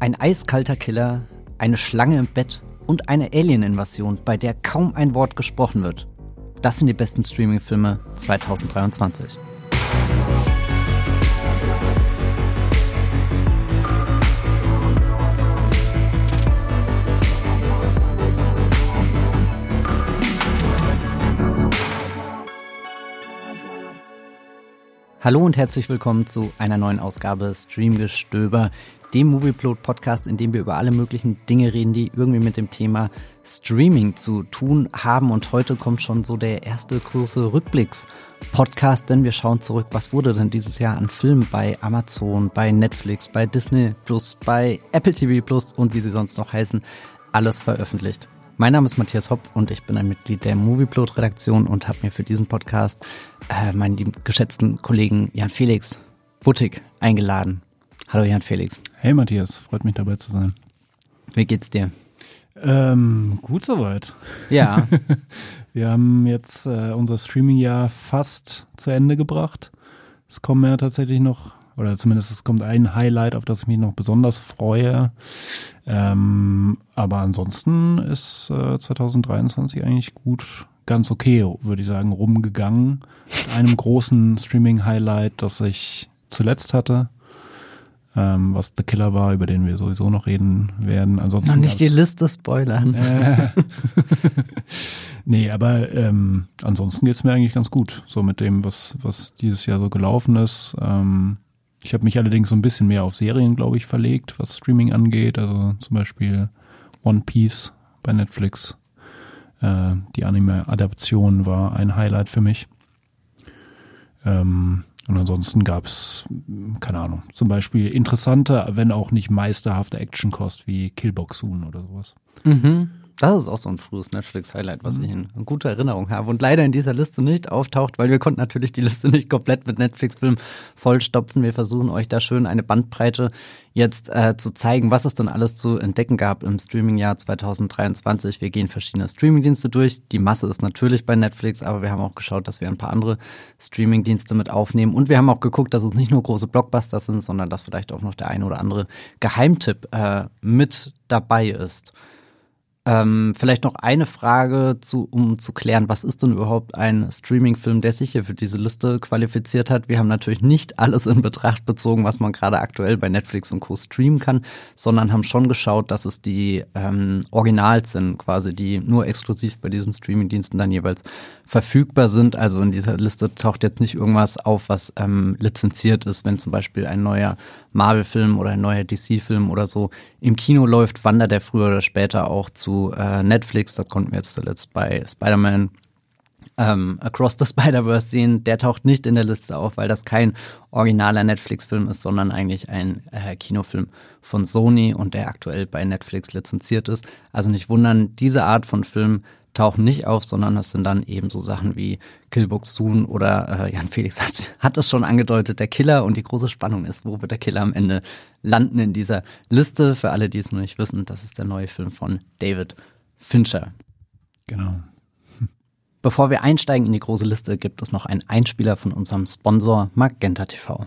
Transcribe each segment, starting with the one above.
Ein eiskalter Killer, eine Schlange im Bett und eine Alien-Invasion, bei der kaum ein Wort gesprochen wird. Das sind die besten Streaming-Filme 2023. Hallo und herzlich willkommen zu einer neuen Ausgabe Streamgestöber, dem Movieplot Podcast, in dem wir über alle möglichen Dinge reden, die irgendwie mit dem Thema Streaming zu tun haben. Und heute kommt schon so der erste große Rückblicks-Podcast, denn wir schauen zurück, was wurde denn dieses Jahr an Filmen bei Amazon, bei Netflix, bei Disney Plus, bei Apple TV Plus und wie sie sonst noch heißen, alles veröffentlicht. Mein Name ist Matthias Hopp und ich bin ein Mitglied der Movieplot-Redaktion und habe mir für diesen Podcast äh, meinen geschätzten Kollegen Jan Felix Buttig eingeladen. Hallo Jan Felix. Hey Matthias, freut mich dabei zu sein. Wie geht's dir? Ähm, gut soweit. Ja. Wir haben jetzt äh, unser Streaming-Jahr fast zu Ende gebracht. Es kommen ja tatsächlich noch oder zumindest es kommt ein Highlight, auf das ich mich noch besonders freue. Ähm, aber ansonsten ist äh, 2023 eigentlich gut, ganz okay, würde ich sagen, rumgegangen. Mit einem großen Streaming-Highlight, das ich zuletzt hatte. Ähm, was The Killer war, über den wir sowieso noch reden werden. Ansonsten noch nicht die Liste spoilern. Äh, nee, aber ähm, ansonsten geht's mir eigentlich ganz gut. So mit dem, was, was dieses Jahr so gelaufen ist. Ähm, ich habe mich allerdings so ein bisschen mehr auf Serien, glaube ich, verlegt, was Streaming angeht. Also zum Beispiel One Piece bei Netflix. Äh, die Anime-Adaption war ein Highlight für mich. Ähm, und ansonsten gab's keine Ahnung, zum Beispiel interessante, wenn auch nicht meisterhafte Actionkost wie Killboxoon oder sowas. Mhm. Das ist auch so ein frühes Netflix-Highlight, was mhm. ich in, guter Erinnerung habe und leider in dieser Liste nicht auftaucht, weil wir konnten natürlich die Liste nicht komplett mit Netflix-Filmen vollstopfen. Wir versuchen euch da schön eine Bandbreite jetzt äh, zu zeigen, was es dann alles zu entdecken gab im Streaming-Jahr 2023. Wir gehen verschiedene Streaming-Dienste durch. Die Masse ist natürlich bei Netflix, aber wir haben auch geschaut, dass wir ein paar andere Streaming-Dienste mit aufnehmen und wir haben auch geguckt, dass es nicht nur große Blockbuster sind, sondern dass vielleicht auch noch der eine oder andere Geheimtipp äh, mit dabei ist. Ähm, vielleicht noch eine Frage, zu, um zu klären, was ist denn überhaupt ein Streaming-Film, der sich hier für diese Liste qualifiziert hat? Wir haben natürlich nicht alles in Betracht bezogen, was man gerade aktuell bei Netflix und Co. streamen kann, sondern haben schon geschaut, dass es die ähm, Originals sind, quasi, die nur exklusiv bei diesen Streaming-Diensten dann jeweils verfügbar sind. Also in dieser Liste taucht jetzt nicht irgendwas auf, was ähm, lizenziert ist, wenn zum Beispiel ein neuer Marvel-Film oder ein neuer DC-Film oder so im Kino läuft, wandert er früher oder später auch zu äh, Netflix. Das konnten wir jetzt zuletzt bei Spider-Man ähm, Across the Spider-Verse sehen. Der taucht nicht in der Liste auf, weil das kein originaler Netflix-Film ist, sondern eigentlich ein äh, Kinofilm von Sony und der aktuell bei Netflix lizenziert ist. Also nicht wundern, diese Art von Film tauchen nicht auf, sondern das sind dann eben so Sachen wie Killboxoon oder äh, Jan Felix hat, hat es schon angedeutet, der Killer und die große Spannung ist, wo wird der Killer am Ende landen in dieser Liste. Für alle, die es noch nicht wissen, das ist der neue Film von David Fincher. Genau. Bevor wir einsteigen in die große Liste, gibt es noch einen Einspieler von unserem Sponsor Magenta TV.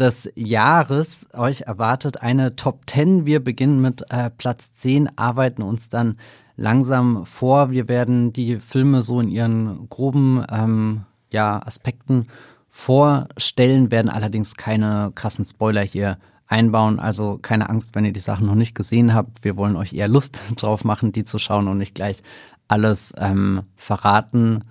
des Jahres. Euch erwartet eine Top 10. Wir beginnen mit äh, Platz 10, arbeiten uns dann langsam vor. Wir werden die Filme so in ihren groben ähm, ja, Aspekten vorstellen, werden allerdings keine krassen Spoiler hier einbauen. Also keine Angst, wenn ihr die Sachen noch nicht gesehen habt. Wir wollen euch eher Lust drauf machen, die zu schauen und nicht gleich alles ähm, verraten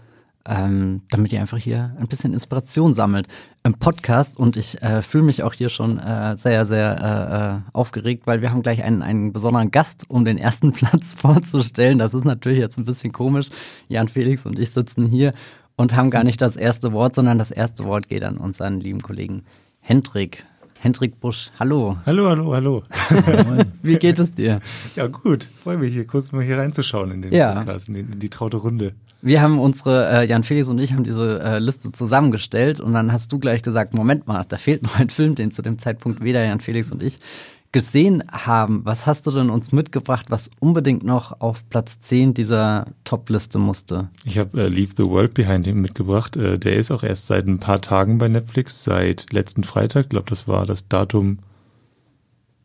ähm, damit ihr einfach hier ein bisschen Inspiration sammelt im Podcast. Und ich äh, fühle mich auch hier schon äh, sehr, sehr äh, äh, aufgeregt, weil wir haben gleich einen, einen besonderen Gast, um den ersten Platz vorzustellen. Das ist natürlich jetzt ein bisschen komisch. Jan Felix und ich sitzen hier und haben gar nicht das erste Wort, sondern das erste Wort geht an unseren lieben Kollegen Hendrik. Hendrik Busch, hallo. Hallo, hallo, hallo. Wie geht es dir? Ja, gut. Freue mich hier kurz mal hier reinzuschauen in den ja. Podcast, in, den, in die traute Runde. Wir haben unsere, äh, Jan Felix und ich haben diese äh, Liste zusammengestellt und dann hast du gleich gesagt, Moment mal, da fehlt noch ein Film, den zu dem Zeitpunkt weder Jan Felix und ich gesehen haben. Was hast du denn uns mitgebracht, was unbedingt noch auf Platz 10 dieser Top-Liste musste? Ich habe äh, Leave the World Behind mitgebracht. Äh, der ist auch erst seit ein paar Tagen bei Netflix, seit letzten Freitag. Glaube, das war das Datum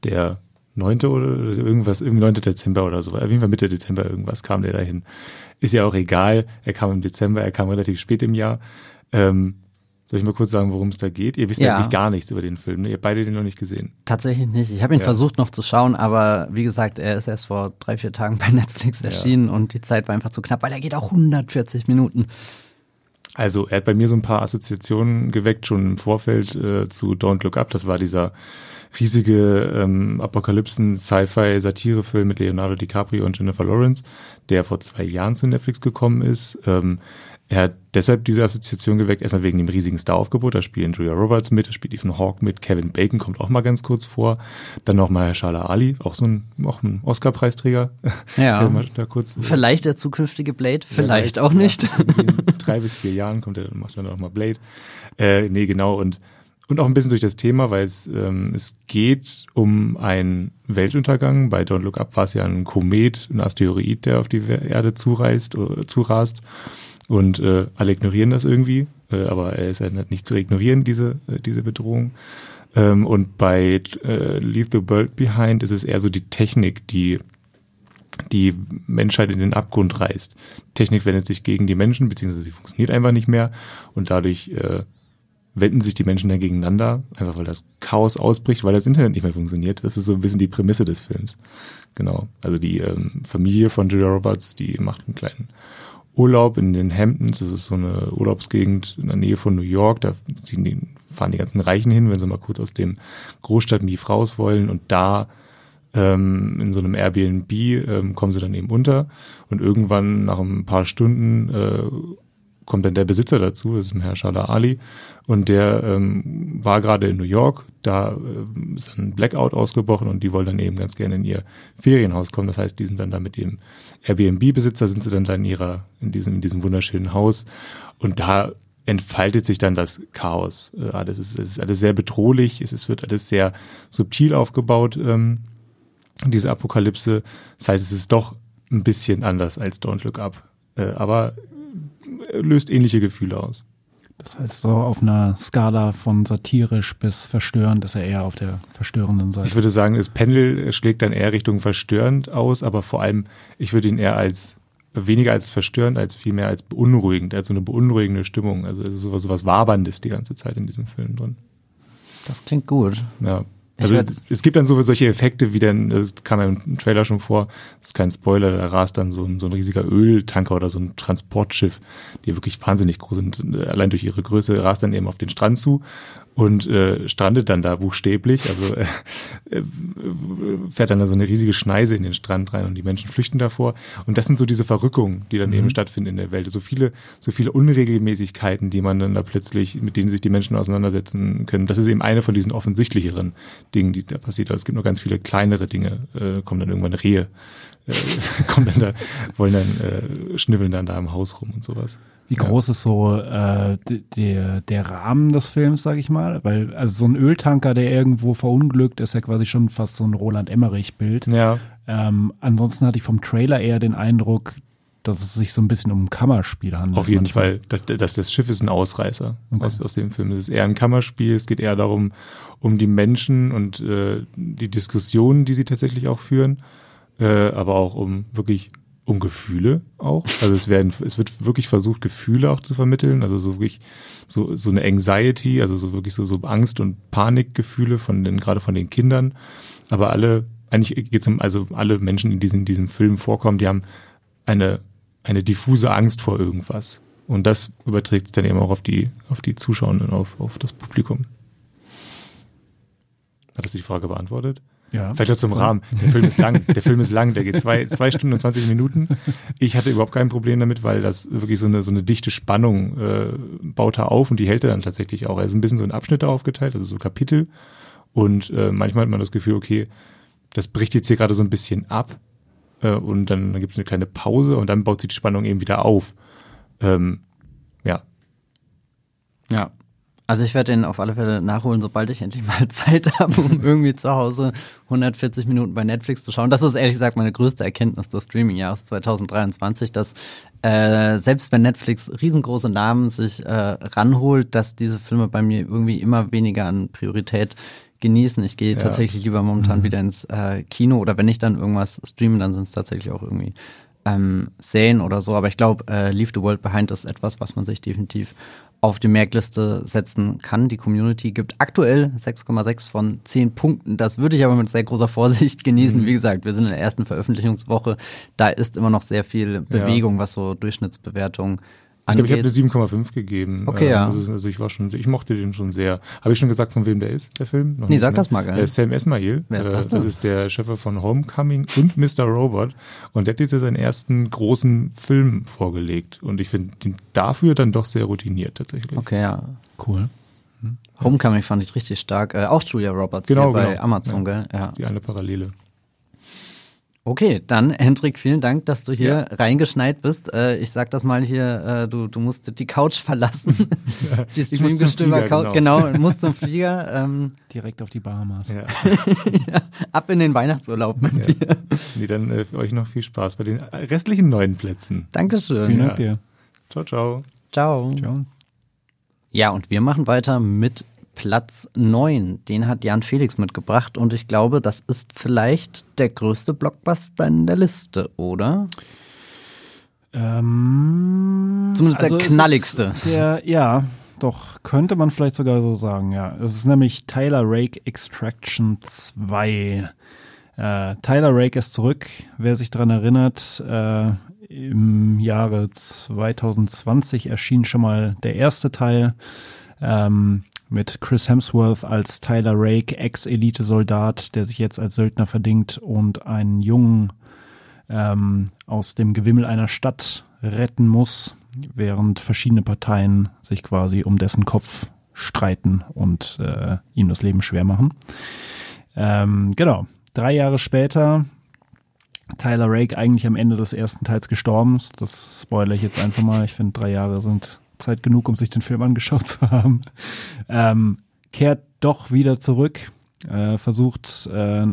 der 9. oder irgendwas, irgendwie 9. Dezember oder so. Auf jeden Fall Mitte Dezember irgendwas kam der dahin. Ist ja auch egal. Er kam im Dezember, er kam relativ spät im Jahr. Ähm, soll ich mal kurz sagen, worum es da geht? Ihr wisst ja. eigentlich gar nichts über den Film, ne? Ihr habt beide den noch nicht gesehen. Tatsächlich nicht. Ich habe ihn ja. versucht noch zu schauen, aber wie gesagt, er ist erst vor drei, vier Tagen bei Netflix erschienen ja. und die Zeit war einfach zu knapp, weil er geht auch 140 Minuten. Also er hat bei mir so ein paar Assoziationen geweckt, schon im Vorfeld äh, zu Don't Look Up. Das war dieser riesige ähm, Apokalypsen-Sci-Fi-Satirefilm mit Leonardo DiCaprio und Jennifer Lawrence, der vor zwei Jahren zu Netflix gekommen ist. Ähm, er hat deshalb diese Assoziation geweckt, erstmal wegen dem riesigen Star-Aufgebot. Da spielen Julia Roberts mit, da spielt Ethan Hawke mit, Kevin Bacon kommt auch mal ganz kurz vor. Dann noch mal Shala Ali, auch so ein, auch ein Oscar-Preisträger. Ja. da kurz, äh, vielleicht der zukünftige Blade, vielleicht auch nicht. Ja, in drei bis vier Jahren kommt er, dann macht er noch mal Blade. Äh, nee, genau. Und und auch ein bisschen durch das Thema, weil es, ähm, es geht um einen Weltuntergang. Bei Don't Look Up war es ja ein Komet, ein Asteroid, der auf die Erde zureist, äh, zurast. Und äh, alle ignorieren das irgendwie, äh, aber er ist halt nicht zu ignorieren, diese, äh, diese Bedrohung. Ähm, und bei äh, Leave the World Behind ist es eher so die Technik, die die Menschheit in den Abgrund reißt. Technik wendet sich gegen die Menschen, beziehungsweise sie funktioniert einfach nicht mehr und dadurch äh, wenden sich die Menschen dann gegeneinander, einfach weil das Chaos ausbricht, weil das Internet nicht mehr funktioniert. Das ist so ein bisschen die Prämisse des Films. Genau. Also die ähm, Familie von Julia Roberts, die macht einen kleinen Urlaub in den Hamptons. Das ist so eine Urlaubsgegend in der Nähe von New York. Da ziehen die, fahren die ganzen Reichen hin, wenn sie mal kurz aus dem Großstadtmief raus wollen. Und da ähm, in so einem Airbnb ähm, kommen sie dann eben unter. Und irgendwann nach ein paar Stunden äh, kommt dann der Besitzer dazu, das ist Herr Shala Ali, und der ähm, war gerade in New York, da äh, ist ein Blackout ausgebrochen und die wollen dann eben ganz gerne in ihr Ferienhaus kommen. Das heißt, die sind dann da mit dem Airbnb-Besitzer, sind sie dann da in ihrer, in diesem, in diesem wunderschönen Haus und da entfaltet sich dann das Chaos. Äh, alles ist, es ist alles sehr bedrohlich, es ist, wird alles sehr subtil aufgebaut, ähm, diese Apokalypse. Das heißt, es ist doch ein bisschen anders als Don't Look Up. Äh, aber löst ähnliche Gefühle aus. Das heißt, so auf einer Skala von satirisch bis verstörend ist er eher auf der verstörenden Seite. Ich würde sagen, das Pendel schlägt dann eher Richtung verstörend aus, aber vor allem, ich würde ihn eher als weniger als verstörend, als vielmehr als beunruhigend, als so eine beunruhigende Stimmung. Also es ist sowas, sowas Waberndes die ganze Zeit in diesem Film drin. Das klingt gut. Ja. Also es gibt dann so solche Effekte, wie dann, das kam ja im Trailer schon vor, das ist kein Spoiler, da rast dann so ein, so ein riesiger Öltanker oder so ein Transportschiff, die wirklich wahnsinnig groß sind, allein durch ihre Größe, rast dann eben auf den Strand zu und äh, strandet dann da buchstäblich, also äh, äh, fährt dann da so eine riesige Schneise in den Strand rein und die Menschen flüchten davor. Und das sind so diese Verrückungen, die dann mhm. eben stattfinden in der Welt. So viele, so viele Unregelmäßigkeiten, die man dann da plötzlich, mit denen sich die Menschen auseinandersetzen können. Das ist eben eine von diesen offensichtlicheren Dingen, die da passiert. Aber es gibt noch ganz viele kleinere Dinge, äh, kommen dann irgendwann Rehe, äh, kommen dann da, wollen dann, äh, schnüffeln dann da im Haus rum und sowas. Wie groß ja. ist so äh, der, der Rahmen des Films, sag ich mal? Weil also so ein Öltanker, der irgendwo verunglückt, ist ja quasi schon fast so ein Roland Emmerich-Bild. Ja. Ähm, ansonsten hatte ich vom Trailer eher den Eindruck, dass es sich so ein bisschen um ein Kammerspiel handelt. Auf jeden manchmal. Fall. Das, das, das Schiff ist ein Ausreißer okay. aus, aus dem Film. Es ist eher ein Kammerspiel. Es geht eher darum, um die Menschen und äh, die Diskussionen, die sie tatsächlich auch führen, äh, aber auch um wirklich um Gefühle auch. Also es werden, es wird wirklich versucht, Gefühle auch zu vermitteln. Also so wirklich so, so eine Anxiety, also so wirklich so, so Angst- und Panikgefühle von den, gerade von den Kindern. Aber alle, eigentlich geht's um, also alle Menschen, die in diesem, diesem Film vorkommen, die haben eine, eine diffuse Angst vor irgendwas. Und das überträgt es dann eben auch auf die, auf die Zuschauenden, auf, auf das Publikum. Hat das die Frage beantwortet? Ja. Vielleicht noch zum Rahmen. Der Film ist lang. Der Film ist lang. Der geht zwei, zwei Stunden und 20 Minuten. Ich hatte überhaupt kein Problem damit, weil das wirklich so eine, so eine dichte Spannung äh, baut er auf und die hält er dann tatsächlich auch. Er ist ein bisschen so in Abschnitte aufgeteilt, also so Kapitel. Und äh, manchmal hat man das Gefühl, okay, das bricht jetzt hier gerade so ein bisschen ab. Äh, und dann, dann gibt es eine kleine Pause und dann baut sich die Spannung eben wieder auf. Ähm, ja. Ja. Also ich werde den auf alle Fälle nachholen, sobald ich endlich mal Zeit habe, um irgendwie zu Hause 140 Minuten bei Netflix zu schauen. Das ist ehrlich gesagt meine größte Erkenntnis des Streaming-Jahres 2023, dass äh, selbst wenn Netflix riesengroße Namen sich äh, ranholt, dass diese Filme bei mir irgendwie immer weniger an Priorität genießen. Ich gehe Ja. tatsächlich lieber momentan wieder ins äh, Kino oder wenn ich dann irgendwas streame, dann sind es tatsächlich auch irgendwie ähm, Serien oder so. Aber ich glaube, äh, Leave the World Behind ist etwas, was man sich definitiv auf die Merkliste setzen kann. Die Community gibt aktuell 6,6 von 10 Punkten. Das würde ich aber mit sehr großer Vorsicht genießen. Wie gesagt, wir sind in der ersten Veröffentlichungswoche. Da ist immer noch sehr viel Bewegung, was so Durchschnittsbewertungen Ich glaube, ich habe angeht. eine 7,5 gegeben. Okay, Ähm, ja. Also, also ich war schon, ich mochte den schon sehr. Habe ich schon gesagt, von wem der ist, der Film? Noch Nee, sag ne? das mal, gell? Äh, Sam Esmail. Wer ist Äh, das denn? Das ist der Chef von Homecoming und Mr. Robot. Und der hat jetzt ja seinen ersten großen Film vorgelegt. Und ich finde den dafür dann doch sehr routiniert tatsächlich. Okay, ja. Cool. Homecoming fand ich richtig stark. Äh, auch Julia Roberts Genau, hier bei genau. Amazon, Ja. gell? Ja. Die eine Parallele. Okay, dann Hendrik, vielen Dank, dass du hier Ja. reingeschneit bist. Äh, ich sag das mal hier, äh, du, du musst die Couch verlassen. die Ich muss zum Flieger, Couch, genau, musst zum Flieger. Ähm, Direkt auf die Bahamas. Ja. ab in den Weihnachtsurlaub mit Ja. dir. Nee, dann äh, für euch noch viel Spaß bei den restlichen neuen Plätzen. Dankeschön. Vielen Ja. Dank dir. Ciao, ciao. Ciao. Ciao. Ja, und wir machen weiter mit Platz 9. Den hat Jan Felix mitgebracht und ich glaube, das ist vielleicht der größte Blockbuster in der Liste, oder? Ähm, Zumindest der es ist knalligste. Der, ja, doch, könnte man vielleicht sogar so sagen, ja. Es ist nämlich Tyler Rake Extraction 2. Äh, Tyler Rake ist zurück. Wer sich dran erinnert, äh, im Jahre 2020 erschien schon mal der erste Teil ähm, mit Chris Hemsworth als Tyler Rake, Ex-Elite-Soldat, der sich jetzt als Söldner verdingt und einen Jungen ähm, aus dem Gewimmel einer Stadt retten muss, während verschiedene Parteien sich quasi um dessen Kopf streiten und äh, ihm das Leben schwer machen. Ähm, genau. Drei Jahre später, Tyler Rake eigentlich am Ende des ersten Teils gestorben. Das spoilere ich jetzt einfach mal. Ich finde, drei Jahre sind Zeit genug, um sich den Film angeschaut zu haben. Ähm, kehrt doch wieder zurück, äh, versucht äh,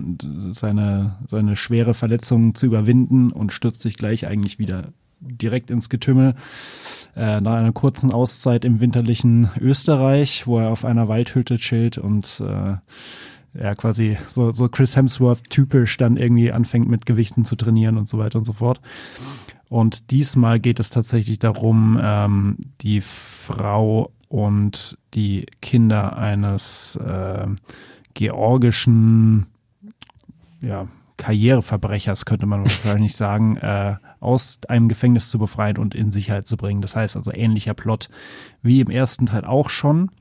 seine, seine schwere Verletzung zu überwinden und stürzt sich gleich eigentlich wieder direkt ins Getümmel. Äh, nach einer kurzen Auszeit im winterlichen Österreich, wo er auf einer Waldhütte chillt und äh, ja quasi so, so Chris Hemsworth typisch dann irgendwie anfängt mit Gewichten zu trainieren und so weiter und so fort. Und diesmal geht es tatsächlich darum, ähm, die Frau und die Kinder eines äh, georgischen ja, Karriereverbrechers, könnte man wahrscheinlich sagen, äh, aus einem Gefängnis zu befreien und in Sicherheit zu bringen. Das heißt also ähnlicher Plot wie im ersten Teil auch schon.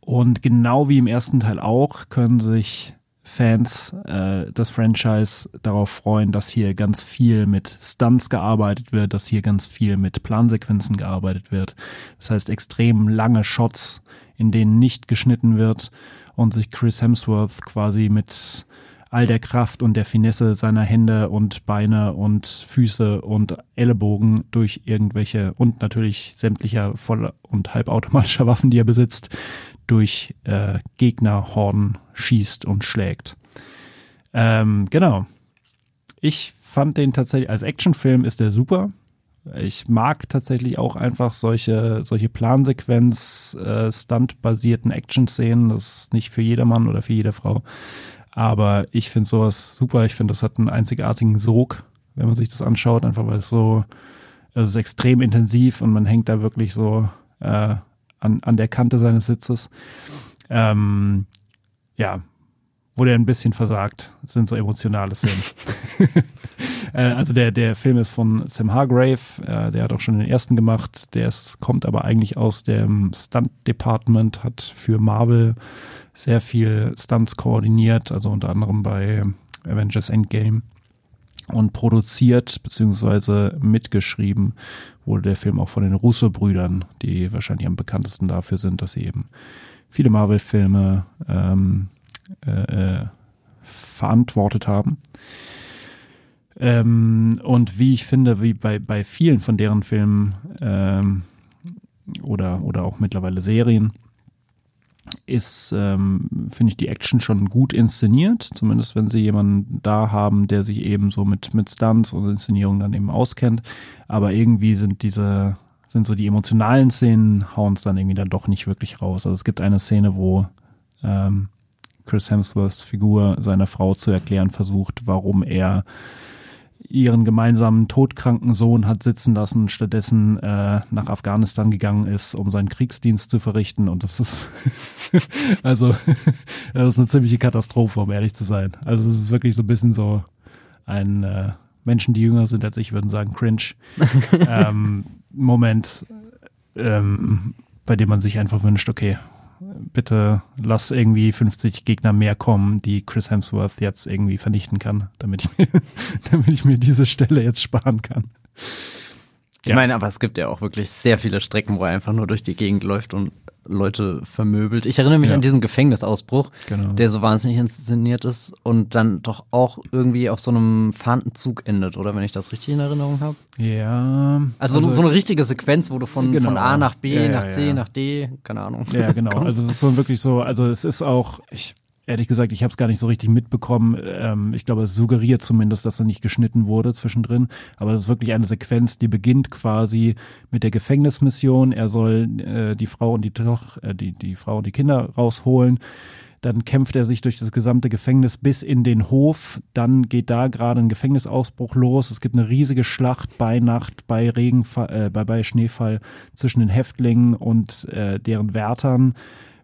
Und genau wie im ersten Teil auch können sich Fans äh, des Franchise darauf freuen, dass hier ganz viel mit Stunts gearbeitet wird, dass hier ganz viel mit Plansequenzen gearbeitet wird. Das heißt extrem lange Shots, in denen nicht geschnitten wird und sich Chris Hemsworth quasi mit all der Kraft und der Finesse seiner Hände und Beine und Füße und Ellenbogen durch irgendwelche und natürlich sämtlicher voll- und halbautomatischer Waffen, die er besitzt, durch äh, Gegnerhorden schießt und schlägt. Ähm, genau. Ich fand den tatsächlich, als Actionfilm ist der super. Ich mag tatsächlich auch einfach solche, solche Plansequenz, äh, Stunt-basierten Action-Szenen. Das ist nicht für jedermann oder für jede Frau. Aber ich finde sowas super. Ich finde, das hat einen einzigartigen Sog. wenn man sich das anschaut, einfach weil es so, also es ist extrem intensiv und man hängt da wirklich so äh, an, an der Kante seines Sitzes. Ähm, ja, wurde ein bisschen versagt, das sind so emotionale Szenen. äh, also der, der Film ist von Sam Hargrave, äh, der hat auch schon den ersten gemacht, der ist, kommt aber eigentlich aus dem Stunt-Department, hat für Marvel sehr viel Stunts koordiniert, also unter anderem bei Avengers Endgame und produziert beziehungsweise mitgeschrieben wurde der Film auch von den Russo-Brüdern, die wahrscheinlich am bekanntesten dafür sind, dass sie eben viele Marvel-Filme ähm, äh, äh, verantwortet haben. Ähm, und wie ich finde, wie bei, bei vielen von deren Filmen ähm, oder, oder auch mittlerweile Serien, ist, ähm, finde ich, die Action schon gut inszeniert. Zumindest wenn sie jemanden da haben, der sich eben so mit, mit Stunts und Inszenierung dann eben auskennt. Aber irgendwie sind diese, sind so die emotionalen Szenen, hauen es dann irgendwie dann doch nicht wirklich raus. Also es gibt eine Szene, wo ähm, Chris Hemsworths Figur seiner Frau zu erklären versucht, warum er ihren gemeinsamen todkranken Sohn hat sitzen lassen, stattdessen äh, nach Afghanistan gegangen ist, um seinen Kriegsdienst zu verrichten. Und das ist also das ist eine ziemliche Katastrophe, um ehrlich zu sein. Also es ist wirklich so ein bisschen so ein äh, Menschen, die jünger sind als ich, würden sagen cringe ähm, Moment, ähm, bei dem man sich einfach wünscht, okay, bitte lass irgendwie 50 Gegner mehr kommen, die Chris Hemsworth jetzt irgendwie vernichten kann, damit ich mir, damit ich mir diese Stelle jetzt sparen kann. Ich ja. meine, aber es gibt ja auch wirklich sehr viele Strecken, wo er einfach nur durch die Gegend läuft und Leute vermöbelt. Ich erinnere mich ja. an diesen Gefängnisausbruch, genau. der so wahnsinnig inszeniert ist und dann doch auch irgendwie auf so einem fahrenden Zug endet, oder wenn ich das richtig in Erinnerung habe? Ja. Also, also, so eine richtige Sequenz, wo du von, genau. von A nach B, ja, nach C, nach D, keine Ahnung. Ja, genau. also es ist so wirklich so, also es ist auch, ich ehrlich gesagt, ich habe es gar nicht so richtig mitbekommen. Ähm, ich glaube, es suggeriert zumindest, dass er nicht geschnitten wurde zwischendrin. Aber es ist wirklich eine Sequenz, die beginnt quasi mit der Gefängnismission. Er soll äh, die Frau und die, Toch äh, die, die Frau und die Kinder rausholen. Dann kämpft er sich durch das gesamte Gefängnis bis in den Hof. Dann geht da gerade ein Gefängnisausbruch los. Es gibt eine riesige Schlacht bei Nacht, bei Regenfall, äh, bei, bei Schneefall zwischen den Häftlingen und äh, deren Wärtern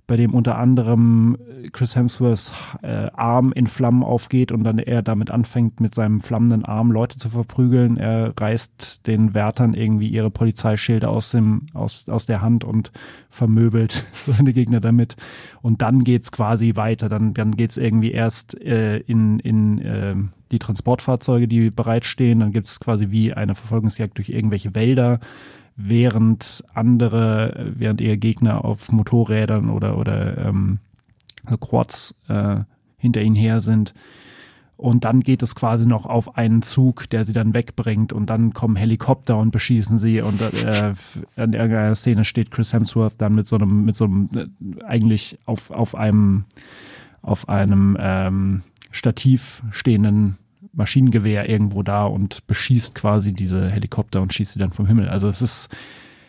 bei dem unter anderem Chris Hemsworths äh, Arm in Flammen aufgeht und dann er damit anfängt, mit seinem flammenden Arm Leute zu verprügeln. Er reißt den Wärtern irgendwie ihre Polizeischilder aus dem aus aus der Hand und vermöbelt seine Gegner damit. Und dann geht's quasi weiter. Dann dann geht's irgendwie erst äh, in in äh, die Transportfahrzeuge, die bereitstehen. Dann gibt's quasi wie eine Verfolgungsjagd durch irgendwelche Wälder während andere, während ihr Gegner auf Motorrädern oder, oder ähm, Quads äh, hinter ihnen her sind. Und dann geht es quasi noch auf einen Zug, der sie dann wegbringt und dann kommen Helikopter und beschießen sie und äh, in irgendeiner Szene steht Chris Hemsworth dann mit so einem, mit so einem, äh, eigentlich auf, auf einem, auf einem ähm, Stativ stehenden Maschinengewehr irgendwo da und beschießt quasi diese Helikopter und schießt sie dann vom Himmel. Also es ist,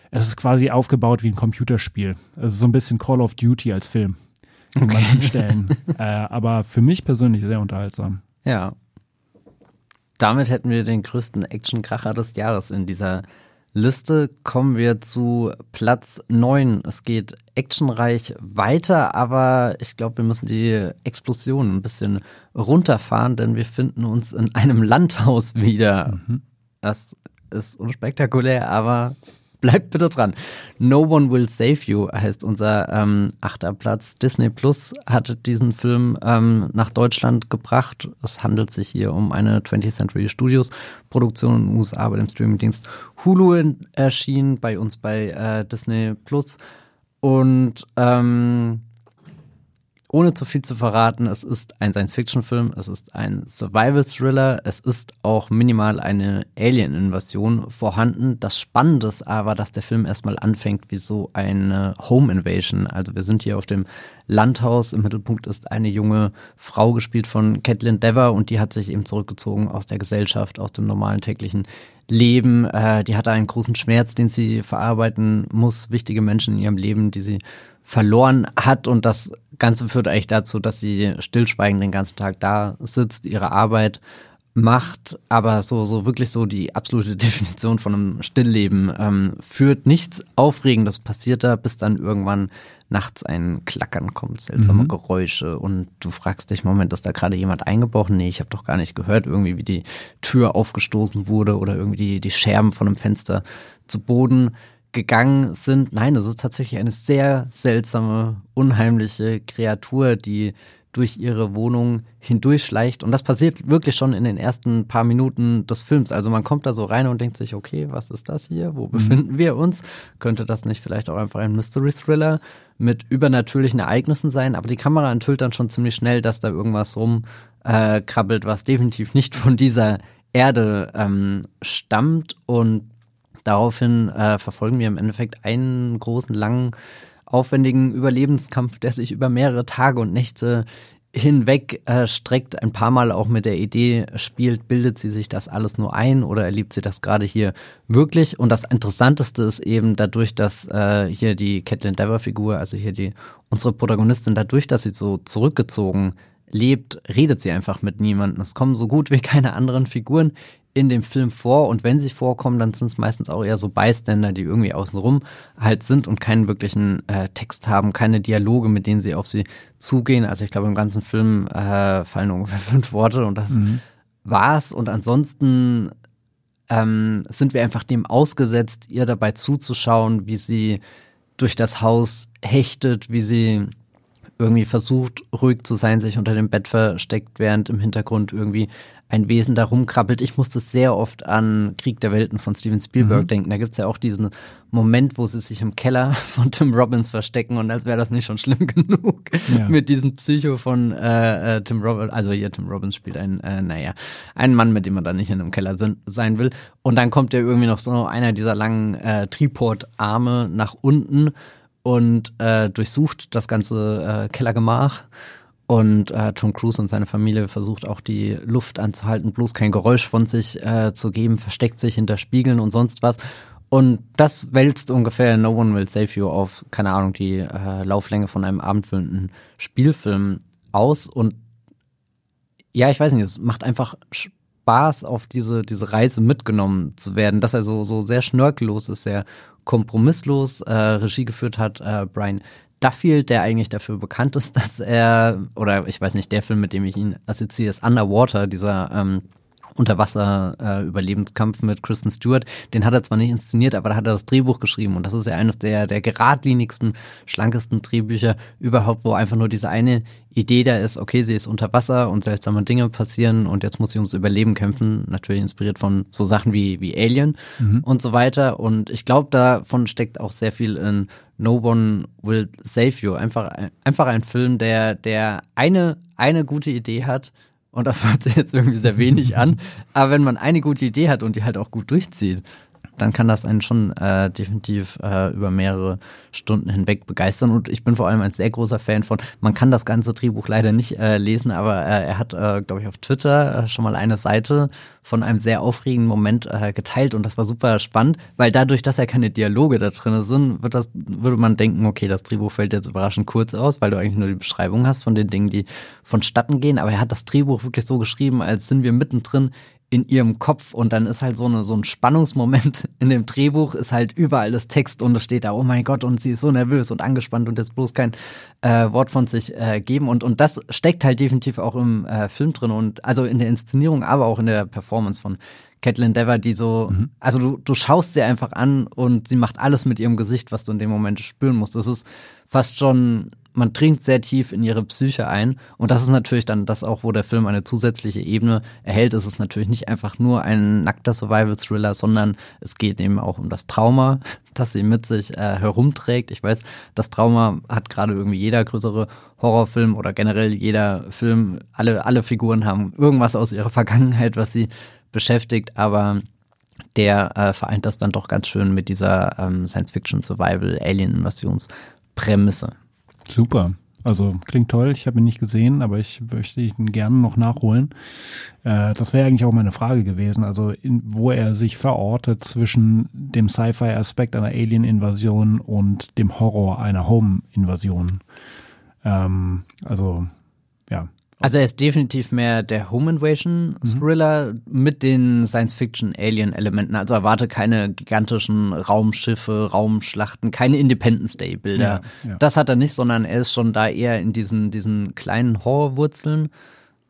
es ist quasi aufgebaut wie ein Computerspiel. Also so ein bisschen Call of Duty als Film an okay. manchen Stellen. äh, aber für mich persönlich sehr unterhaltsam. Ja. Damit hätten wir den größten Action-Kracher des Jahres in dieser Liste kommen wir zu Platz 9. Es geht actionreich weiter, aber ich glaube, wir müssen die Explosion ein bisschen runterfahren, denn wir finden uns in einem Landhaus wieder. Mhm. Das ist unspektakulär, aber bleibt bitte dran. No One Will Save You heißt unser ähm, achter Platz. Disney Plus hat diesen Film ähm, nach Deutschland gebracht. Es handelt sich hier um eine 20th Century Studios Produktion in den USA bei dem Streamingdienst Hulu erschienen, bei uns bei äh, Disney Plus. Und ähm, ohne zu viel zu verraten, es ist ein Science-Fiction-Film, es ist ein Survival-Thriller, es ist auch minimal eine Alien-Invasion vorhanden. Das Spannende ist aber, dass der Film erstmal anfängt wie so eine Home-Invasion. Also wir sind hier auf dem Landhaus, im Mittelpunkt ist eine junge Frau gespielt von Caitlin Dever und die hat sich eben zurückgezogen aus der Gesellschaft, aus dem normalen täglichen Leben. Äh, die hat einen großen Schmerz, den sie verarbeiten muss, wichtige Menschen in ihrem Leben, die sie verloren hat und das Ganze führt eigentlich dazu, dass sie stillschweigend den ganzen Tag da sitzt, ihre Arbeit macht, aber so, so wirklich so die absolute Definition von einem Stillleben ähm, führt. Nichts Aufregendes passiert da, bis dann irgendwann nachts ein Klackern kommt, seltsame mhm. Geräusche und du fragst dich, Moment, ist da gerade jemand eingebrochen? Nee, ich habe doch gar nicht gehört, irgendwie wie die Tür aufgestoßen wurde oder irgendwie die, die Scherben von einem Fenster zu Boden gegangen sind. Nein, es ist tatsächlich eine sehr seltsame, unheimliche Kreatur, die durch ihre Wohnung hindurchschleicht. Und das passiert wirklich schon in den ersten paar Minuten des Films. Also man kommt da so rein und denkt sich, okay, was ist das hier? Wo mhm. befinden wir uns? Könnte das nicht vielleicht auch einfach ein Mystery Thriller mit übernatürlichen Ereignissen sein? Aber die Kamera enthüllt dann schon ziemlich schnell, dass da irgendwas rumkrabbelt, äh, was definitiv nicht von dieser Erde ähm, stammt. Und daraufhin äh, verfolgen wir im Endeffekt einen großen, langen aufwendigen Überlebenskampf, der sich über mehrere Tage und Nächte hinweg äh, streckt, ein paar Mal auch mit der Idee spielt, bildet sie sich das alles nur ein oder erlebt sie das gerade hier wirklich? Und das Interessanteste ist eben dadurch, dass äh, hier die Catelyn Dever-Figur, also hier die unsere Protagonistin, dadurch, dass sie so zurückgezogen lebt, redet sie einfach mit niemandem. Es kommen so gut wie keine anderen Figuren in dem Film vor und wenn sie vorkommen, dann sind es meistens auch eher so Beiständer, die irgendwie außenrum halt sind und keinen wirklichen äh, Text haben, keine Dialoge, mit denen sie auf sie zugehen. Also ich glaube, im ganzen Film äh, fallen ungefähr fünf Worte und das mhm. war's. Und ansonsten ähm, sind wir einfach dem ausgesetzt, ihr dabei zuzuschauen, wie sie durch das Haus hechtet, wie sie irgendwie versucht, ruhig zu sein, sich unter dem Bett versteckt, während im Hintergrund irgendwie ein Wesen da rumkrabbelt. Ich musste sehr oft an Krieg der Welten von Steven Spielberg mhm. denken. Da gibt's ja auch diesen Moment, wo sie sich im Keller von Tim Robbins verstecken und als wäre das nicht schon schlimm genug ja. mit diesem Psycho von äh, äh, Tim Robbins. Also hier Tim Robbins spielt ein, äh, naja, einen Mann, mit dem man da nicht in einem Keller sind, sein will. Und dann kommt ja irgendwie noch so einer dieser langen äh, Tripod-Arme nach unten und äh, durchsucht das ganze äh, Kellergemach und äh, Tom Cruise und seine Familie versucht auch die Luft anzuhalten, bloß kein Geräusch von sich äh, zu geben, versteckt sich hinter Spiegeln und sonst was. Und das wälzt ungefähr No One Will Save You auf, keine Ahnung, die äh, Lauflänge von einem abendfüllenden Spielfilm aus. Und ja, ich weiß nicht, es macht einfach Spaß, auf diese, diese Reise mitgenommen zu werden, dass er so, so sehr schnörkellos ist, sehr kompromisslos äh, Regie geführt hat, äh, Brian Duffield, der eigentlich dafür bekannt ist, dass er, oder ich weiß nicht, der Film, mit dem ich ihn assoziiere, ist Underwater, dieser ähm, Unterwasser-Überlebenskampf äh, mit Kristen Stewart. Den hat er zwar nicht inszeniert, aber da hat er das Drehbuch geschrieben. Und das ist ja eines der, der geradlinigsten, schlankesten Drehbücher überhaupt, wo einfach nur diese eine Idee da ist, okay, sie ist unter Wasser und seltsame Dinge passieren und jetzt muss sie ums Überleben kämpfen. Natürlich inspiriert von so Sachen wie, wie Alien mhm. und so weiter. Und ich glaube, davon steckt auch sehr viel in No One Will Save You. Einfach, einfach ein Film, der, der eine, eine gute Idee hat, und das hört sich jetzt irgendwie sehr wenig an. Aber wenn man eine gute Idee hat und die halt auch gut durchzieht, dann kann das einen schon äh, definitiv äh, über mehrere Stunden hinweg begeistern. Und ich bin vor allem ein sehr großer Fan von, man kann das ganze Drehbuch leider nicht äh, lesen, aber äh, er hat, äh, glaube ich, auf Twitter äh, schon mal eine Seite von einem sehr aufregenden Moment geteilt und das war super spannend, weil dadurch, dass ja keine Dialoge da drin sind, wird das, würde man denken, okay, das Drehbuch fällt jetzt überraschend kurz aus, weil du eigentlich nur die Beschreibung hast von den Dingen, die vonstatten gehen. Aber er hat das Drehbuch wirklich so geschrieben, als sind wir mittendrin in ihrem Kopf und dann ist halt so, eine, so ein Spannungsmoment in dem Drehbuch, ist halt überall das Text und es steht da, oh mein Gott, und sie ist so nervös und angespannt und jetzt bloß kein äh, Wort von sich äh, geben und, und das steckt halt definitiv auch im äh, Film drin und also in der Inszenierung, aber auch in der Performance von Catelyn Dever, die so, mhm. also du, du schaust sie einfach an und sie macht alles mit ihrem Gesicht, was du in dem Moment spüren musst. Das ist fast schon man dringt sehr tief in ihre Psyche ein. Und das ist natürlich dann das auch, wo der Film eine zusätzliche Ebene erhält. Es ist natürlich nicht einfach nur ein nackter Survival-Thriller, sondern es geht eben auch um das Trauma, das sie mit sich äh, herumträgt. Ich weiß, das Trauma hat gerade irgendwie jeder größere Horrorfilm oder generell jeder Film. Alle, alle Figuren haben irgendwas aus ihrer Vergangenheit, was sie beschäftigt, aber der äh, vereint das dann doch ganz schön mit dieser ähm, Science-Fiction-Survival-Alien-Invasions-Prämisse. Super. Also klingt toll. Ich habe ihn nicht gesehen, aber ich möchte ihn gerne noch nachholen. Äh, das wäre eigentlich auch meine Frage gewesen. Also in, wo er sich verortet zwischen dem Sci-Fi-Aspekt einer Alien-Invasion und dem Horror einer Home-Invasion. Ähm, also ja, Also er ist definitiv mehr der Home Invasion Thriller mhm. mit den Science-Fiction-Alien-Elementen. Also erwarte keine gigantischen Raumschiffe, Raumschlachten, keine Independence Day-Bilder. Ja, ja. Das hat er nicht, sondern er ist schon da eher in diesen, diesen kleinen Horrorwurzeln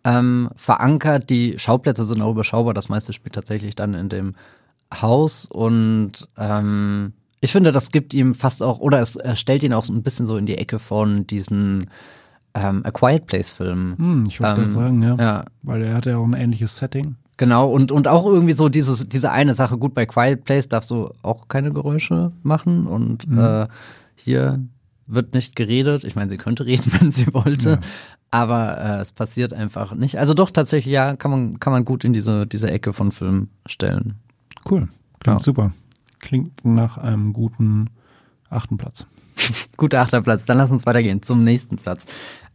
ähm, verankert. Die Schauplätze sind auch überschaubar. Das meiste spielt tatsächlich dann in dem Haus und ähm, ich finde, das gibt ihm fast auch, oder es stellt ihn auch so ein bisschen so in die Ecke von diesen ähm, A Quiet Place Filmen. Hm, ich wollte ähm, sagen, ja. ja. Weil er hat ja auch ein ähnliches Setting. Genau, und, und auch irgendwie so dieses, diese eine Sache, gut, bei Quiet Place darfst du auch keine Geräusche machen und mhm. äh, hier wird nicht geredet. Ich meine, sie könnte reden, wenn sie wollte, ja. aber äh, es passiert einfach nicht. Also doch tatsächlich, ja, kann man, kann man gut in diese, diese Ecke von Filmen stellen. Cool, klingt ja. super. Klingt nach einem guten achten Platz. Guter achter Platz. Dann lass uns weitergehen zum nächsten Platz.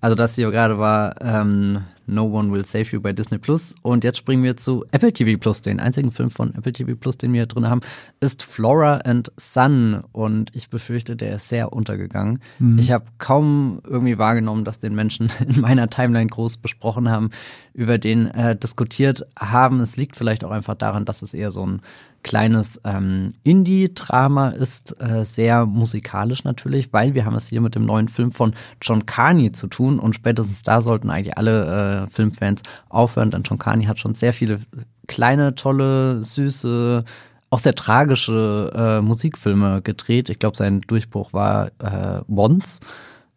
Also das hier gerade war ähm, No One Will Save You bei Disney Plus. Und jetzt springen wir zu Apple TV Plus. Den einzigen Film von Apple TV Plus, den wir drin haben, ist Flora and Sun. Und ich befürchte, der ist sehr untergegangen. Mhm. Ich habe kaum irgendwie wahrgenommen, dass den Menschen in meiner Timeline groß besprochen haben, über den äh, diskutiert haben. Es liegt vielleicht auch einfach daran, dass es eher so ein kleines ähm, Indie-Drama ist, äh, sehr musikalisch natürlich, weil wir haben es hier mit dem neuen Film von John Carney zu tun und spätestens da sollten eigentlich alle äh, Filmfans aufhören, denn John Carney hat schon sehr viele kleine, tolle, süße, auch sehr tragische äh, Musikfilme gedreht. Ich glaube, sein Durchbruch war äh, Once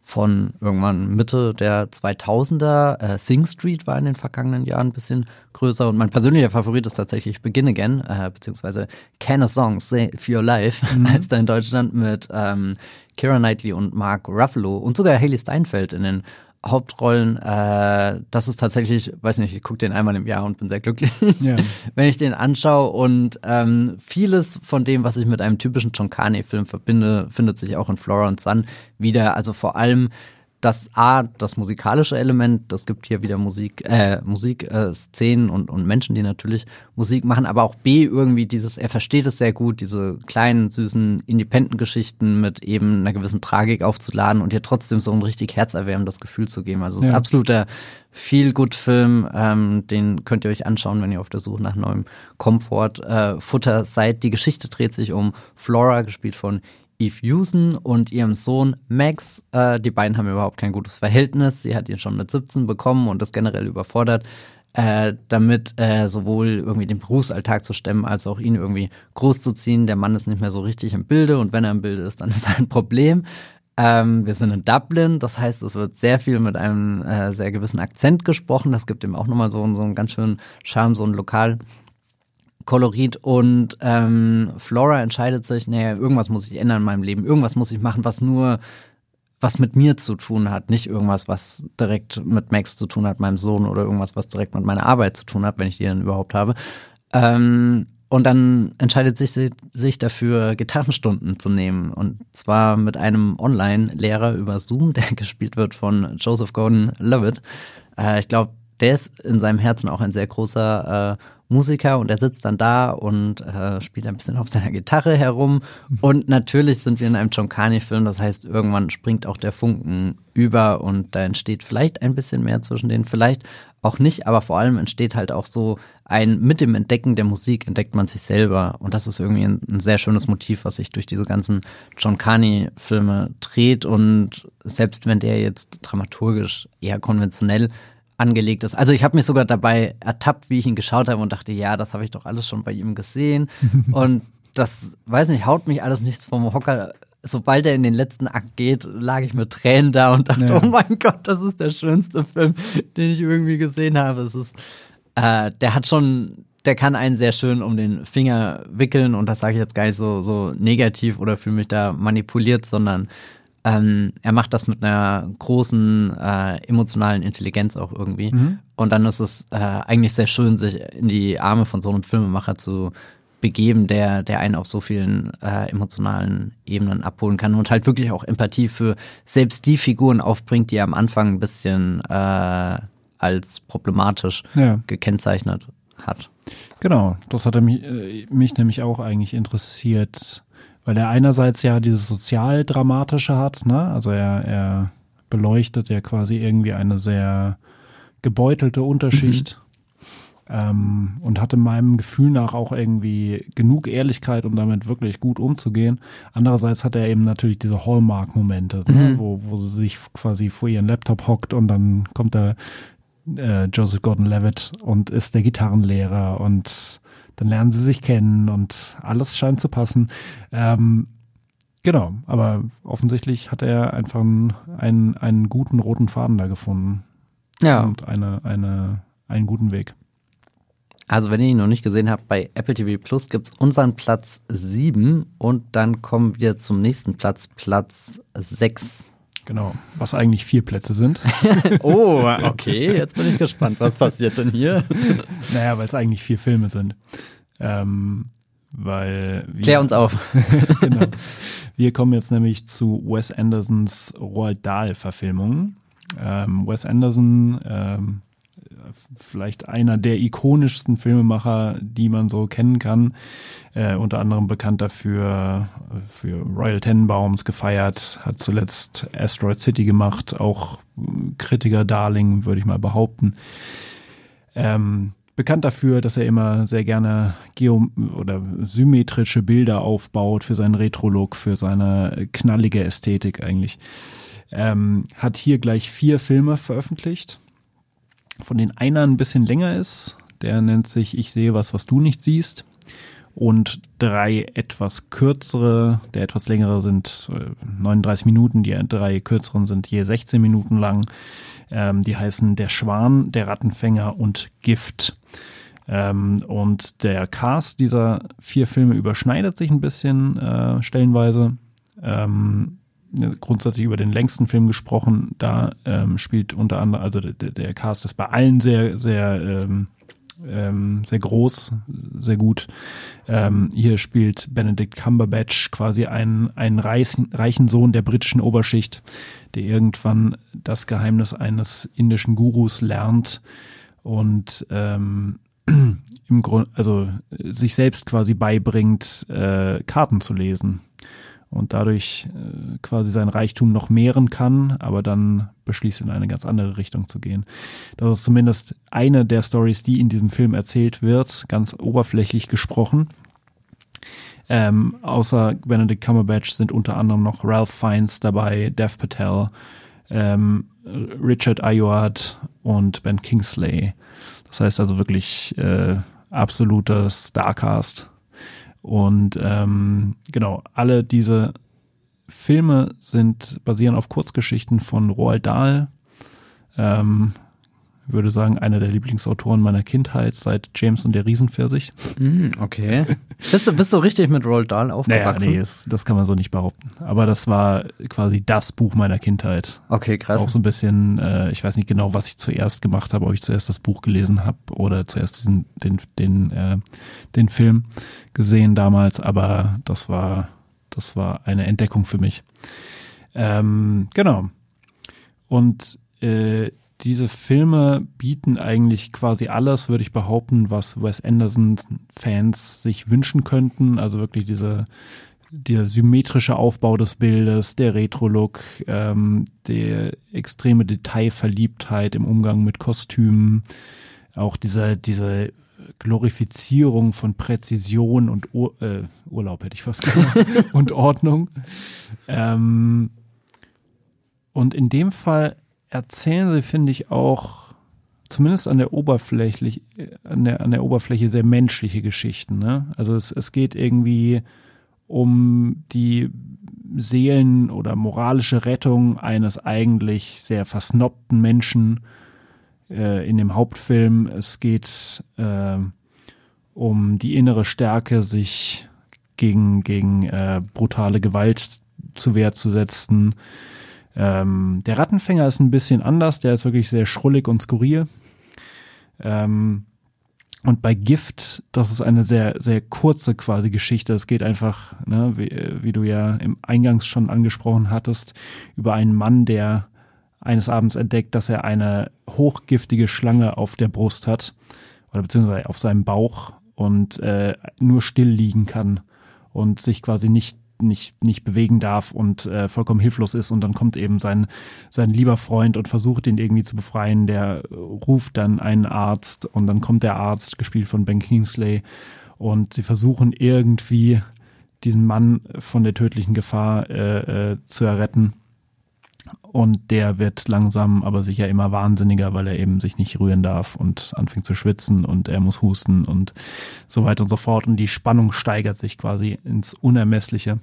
von irgendwann Mitte der 2000er. Äh, Sing Street war in den vergangenen Jahren ein bisschen größer und mein persönlicher Favorit ist tatsächlich Begin Again, äh, beziehungsweise Can a Song Say for Your Life, mhm. heißt er in Deutschland mit ähm, Kira Knightley und Mark Ruffalo und sogar Haley Steinfeld in den Hauptrollen, äh, das ist tatsächlich, weiß nicht, ich gucke den einmal im Jahr und bin sehr glücklich, ja. wenn ich den anschaue. Und ähm, vieles von dem, was ich mit einem typischen John Carney-Film verbinde, findet sich auch in Flora und Sun wieder. Also vor allem das A, das musikalische Element, das gibt hier wieder Musik, äh, Musikszenen äh, und, und Menschen, die natürlich Musik machen, aber auch B, irgendwie dieses, er versteht es sehr gut, diese kleinen, süßen, Independent-Geschichten mit eben einer gewissen Tragik aufzuladen und hier trotzdem so ein richtig herzerwärmendes Gefühl zu geben. Also es ja. ist absoluter Feel-Good-Film, ähm, den könnt ihr euch anschauen, wenn ihr auf der Suche nach neuem Komfort-Futter äh, seid. Die Geschichte dreht sich um Flora, gespielt von Eve Houston und ihrem Sohn Max. Äh, die beiden haben überhaupt kein gutes Verhältnis. Sie hat ihn schon mit 17 bekommen und ist generell überfordert, äh, damit äh, sowohl irgendwie den Berufsalltag zu stemmen, als auch ihn irgendwie großzuziehen. Der Mann ist nicht mehr so richtig im Bilde und wenn er im Bilde ist, dann ist er ein Problem. Ähm, wir sind in Dublin, das heißt, es wird sehr viel mit einem äh, sehr gewissen Akzent gesprochen. Das gibt ihm auch nochmal so, so einen ganz schönen Charme, so ein Lokal. Kolorit und ähm, Flora entscheidet sich, naja, irgendwas muss ich ändern in meinem Leben, irgendwas muss ich machen, was nur was mit mir zu tun hat, nicht irgendwas, was direkt mit Max zu tun hat, meinem Sohn, oder irgendwas, was direkt mit meiner Arbeit zu tun hat, wenn ich die dann überhaupt habe. Ähm, und dann entscheidet sich, sich dafür, Gitarrenstunden zu nehmen. Und zwar mit einem Online-Lehrer über Zoom, der gespielt wird von Joseph Gordon-Levitt. Äh, ich glaube, der ist in seinem Herzen auch ein sehr großer äh, Musiker und er sitzt dann da und äh, spielt ein bisschen auf seiner Gitarre herum. Und natürlich sind wir in einem John Carney-Film, das heißt, irgendwann springt auch der Funken über und da entsteht vielleicht ein bisschen mehr zwischen denen, vielleicht auch nicht, aber vor allem entsteht halt auch so ein, mit dem Entdecken der Musik entdeckt man sich selber. Und das ist irgendwie ein, ein sehr schönes Motiv, was sich durch diese ganzen John Carney-Filme dreht. Und selbst wenn der jetzt dramaturgisch eher konventionell angelegt ist. Also ich habe mich sogar dabei ertappt, wie ich ihn geschaut habe und dachte, ja, das habe ich doch alles schon bei ihm gesehen. und das, weiß nicht, haut mich alles nichts vom Hocker. Sobald er in den letzten Akt geht, lag ich mit Tränen da und dachte, ja. oh mein Gott, das ist der schönste Film, den ich irgendwie gesehen habe. Es ist, äh, der hat schon, der kann einen sehr schön um den Finger wickeln und das sage ich jetzt gar nicht so, so negativ oder fühle mich da manipuliert, sondern ähm, er macht das mit einer großen äh, emotionalen Intelligenz auch irgendwie. Mhm. Und dann ist es äh, eigentlich sehr schön, sich in die Arme von so einem Filmemacher zu begeben, der, der einen auf so vielen äh, emotionalen Ebenen abholen kann und halt wirklich auch Empathie für selbst die Figuren aufbringt, die er am Anfang ein bisschen äh, als problematisch ja. gekennzeichnet hat. Genau, das hat mich, äh, mich nämlich auch eigentlich interessiert weil er einerseits ja dieses sozial-dramatische hat, ne? Also er, er beleuchtet ja quasi irgendwie eine sehr gebeutelte Unterschicht. Ähm, und hatte meinem Gefühl nach auch irgendwie genug Ehrlichkeit, um damit wirklich gut umzugehen. Andererseits hat er eben natürlich diese Hallmark-Momente, ne, Mhm. wo, wo sie sich quasi vor ihren Laptop hockt und dann kommt da äh, Joseph Gordon-Levitt und ist der Gitarrenlehrer und dann lernen sie sich kennen und alles scheint zu passen. Ähm, genau, aber offensichtlich hat er einfach einen, einen, einen guten roten Faden da gefunden Ja, und eine, eine, einen guten Weg. also wenn ihr ihn noch nicht gesehen habt, bei Apple TV Plus gibt's unseren Platz 7 und dann kommen wir zum nächsten Platz, Platz 6. Genau, was eigentlich vier Plätze sind. Oh, okay, jetzt bin ich gespannt, was passiert denn hier? naja, weil es eigentlich vier Filme sind. Ähm, weil wir, Klär uns auf. genau. Wir kommen jetzt nämlich zu Wes Andersons Roald Dahl-Verfilmung. Ähm, Wes Anderson, ähm, vielleicht einer der ikonischsten Filmemacher, die man so kennen kann. Äh, unter anderem bekannt dafür, für Royal Tenenbaums gefeiert, hat zuletzt Asteroid City gemacht, auch Kritiker-Darling, würde ich mal behaupten. Ähm, bekannt dafür, dass er immer sehr gerne geo oder symmetrische Bilder aufbaut für seinen Retro-Look, für seine knallige Ästhetik eigentlich. Ähm, hat hier gleich vier Filme veröffentlicht, von denen einer ein bisschen länger ist. Der nennt sich Ich sehe was, was du nicht siehst. Und drei etwas kürzere, der etwas längere sind äh, 39 Minuten, die drei kürzeren sind je 16 Minuten lang. Ähm, die heißen Der Schwan, Der Rattenfänger und Gift. Ähm, und der Cast dieser vier Filme überschneidet sich ein bisschen äh, stellenweise. Ähm, grundsätzlich über den längsten Film gesprochen, da ähm, spielt unter anderem, also der, der Cast ist bei allen sehr, sehr, ähm, ähm, sehr groß, sehr gut. Ähm, hier spielt Benedict Cumberbatch quasi einen, einen reichen, reichen Sohn der britischen Oberschicht, der irgendwann das Geheimnis eines indischen Gurus lernt und ähm, im Grund, also sich selbst quasi beibringt, äh, Karten zu lesen und dadurch äh, quasi sein Reichtum noch mehren kann, aber dann beschließt in eine ganz andere Richtung zu gehen. Das ist zumindest eine der Stories, die in diesem Film erzählt wird, ganz oberflächlich gesprochen. Ähm, außer Benedict Cumberbatch sind unter anderem noch Ralph Fiennes dabei, Dev Patel, ähm, Richard Ayoade und Ben Kingsley. Das heißt also wirklich äh, absoluter Starcast. Und ähm, genau, alle diese Filme sind basieren auf Kurzgeschichten von Roald Dahl. Ähm, würde sagen, einer der Lieblingsautoren meiner Kindheit seit James und der Riesenpfirsich. Hm, okay. Bist du, bist du richtig mit Roald Dahl Naja, aufgewachsen? nee, das, das kann man so nicht behaupten. Aber das war quasi das Buch meiner Kindheit. Okay, krass. Auch so ein bisschen, äh, ich weiß nicht genau, was ich zuerst gemacht habe, ob ich zuerst das Buch gelesen habe oder zuerst diesen, den, den, äh, den Film gesehen damals, aber das war, das war eine Entdeckung für mich. Ähm, genau. Und äh, diese Filme bieten eigentlich quasi alles, würde ich behaupten, was Wes Anderson-Fans sich wünschen könnten. Also wirklich diese der symmetrische Aufbau des Bildes, der Retro-Look, ähm, der extreme Detailverliebtheit im Umgang mit Kostümen, auch diese, diese Glorifizierung von Präzision und Ur äh, Urlaub hätte ich fast gesagt und Ordnung. Ähm, und in dem Fall erzählen sie, finde ich, auch zumindest an der Oberflächlich, an der, an der Oberfläche sehr menschliche Geschichten. Ne? Also es, es geht irgendwie um die Seelen- oder moralische Rettung eines eigentlich sehr versnobten Menschen äh, in dem Hauptfilm. Es geht äh, um die innere Stärke, sich gegen, gegen äh, brutale Gewalt zu Wehr zu setzen. Ähm, der Rattenfänger ist ein bisschen anders, der ist wirklich sehr schrullig und skurril. Ähm, und bei Gift, das ist eine sehr, sehr kurze quasi Geschichte. Es geht einfach, ne, wie, wie du ja im Eingangs schon angesprochen hattest, über einen Mann, der eines Abends entdeckt, dass er eine hochgiftige Schlange auf der Brust hat oder beziehungsweise auf seinem Bauch und äh, nur still liegen kann und sich quasi nicht nicht, nicht bewegen darf und äh, vollkommen hilflos ist und dann kommt eben sein, sein lieber Freund und versucht ihn irgendwie zu befreien, der ruft dann einen Arzt und dann kommt der Arzt, gespielt von Ben Kingsley und sie versuchen irgendwie diesen Mann von der tödlichen Gefahr äh, äh, zu erretten und der wird langsam aber sicher immer wahnsinniger, weil er eben sich nicht rühren darf und anfängt zu schwitzen und er muss husten und so weiter und so fort. Und die Spannung steigert sich quasi ins Unermessliche.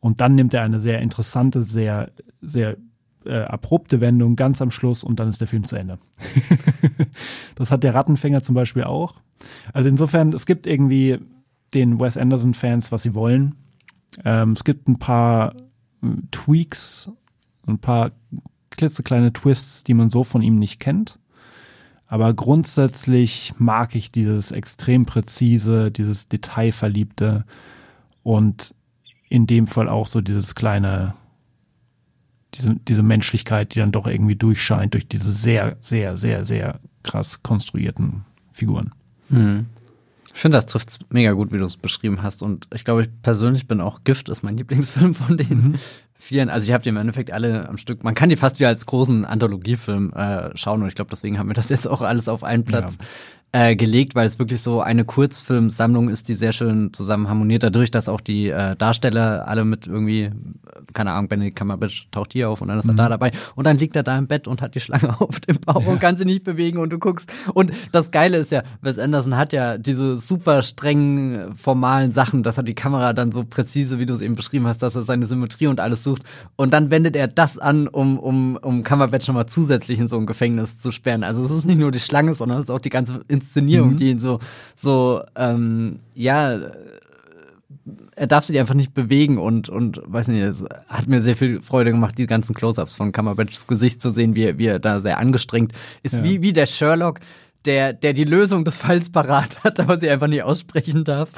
Und dann nimmt er eine sehr interessante, sehr, sehr äh, abrupte Wendung ganz am Schluss und dann ist der Film zu Ende. das hat der Rattenfänger zum Beispiel auch. Also insofern, es gibt irgendwie den Wes Anderson-Fans, was sie wollen. Ähm, es gibt ein paar äh, Tweaks ein paar klitzekleine Twists, die man so von ihm nicht kennt. Aber grundsätzlich mag ich dieses extrem präzise, dieses Detailverliebte und in dem Fall auch so dieses kleine, diese, diese Menschlichkeit, die dann doch irgendwie durchscheint durch diese sehr, sehr, sehr, sehr krass konstruierten Figuren. Hm. Ich finde, das trifft mega gut, wie du es beschrieben hast. Und ich glaube, ich persönlich bin auch Gift, ist mein Lieblingsfilm von denen. Vielen, also ich habe die im Endeffekt alle am Stück, man kann die fast wie als großen Anthologiefilm äh, schauen und ich glaube, deswegen haben wir das jetzt auch alles auf einen Platz. Äh, gelegt, weil es wirklich so eine Kurzfilmsammlung ist, die sehr schön zusammen harmoniert, dadurch, dass auch die äh, Darsteller alle mit irgendwie, keine Ahnung, Benedict Cumberbatch taucht hier auf und dann ist er mhm. da dabei und dann liegt er da im Bett und hat die Schlange auf dem Bauch ja. und kann sie nicht bewegen und du guckst. Und das Geile ist ja, Wes Anderson hat ja diese super strengen, formalen Sachen, dass er die Kamera dann so präzise, wie du es eben beschrieben hast, dass er seine Symmetrie und alles sucht und dann wendet er das an, um, um, um Cumberbatch nochmal zusätzlich in so ein Gefängnis zu sperren. Also es ist nicht nur die Schlange, sondern es ist auch die ganze Inszenierung, mhm. die ihn so, so, ähm, ja, er darf sich einfach nicht bewegen und, und weiß nicht, es hat mir sehr viel Freude gemacht, die ganzen Close-Ups von Cumberbatchs Gesicht zu sehen, wie er, wie er da sehr angestrengt ist, ja. wie, wie der Sherlock, der, der die Lösung des Falls parat hat, aber sie einfach nicht aussprechen darf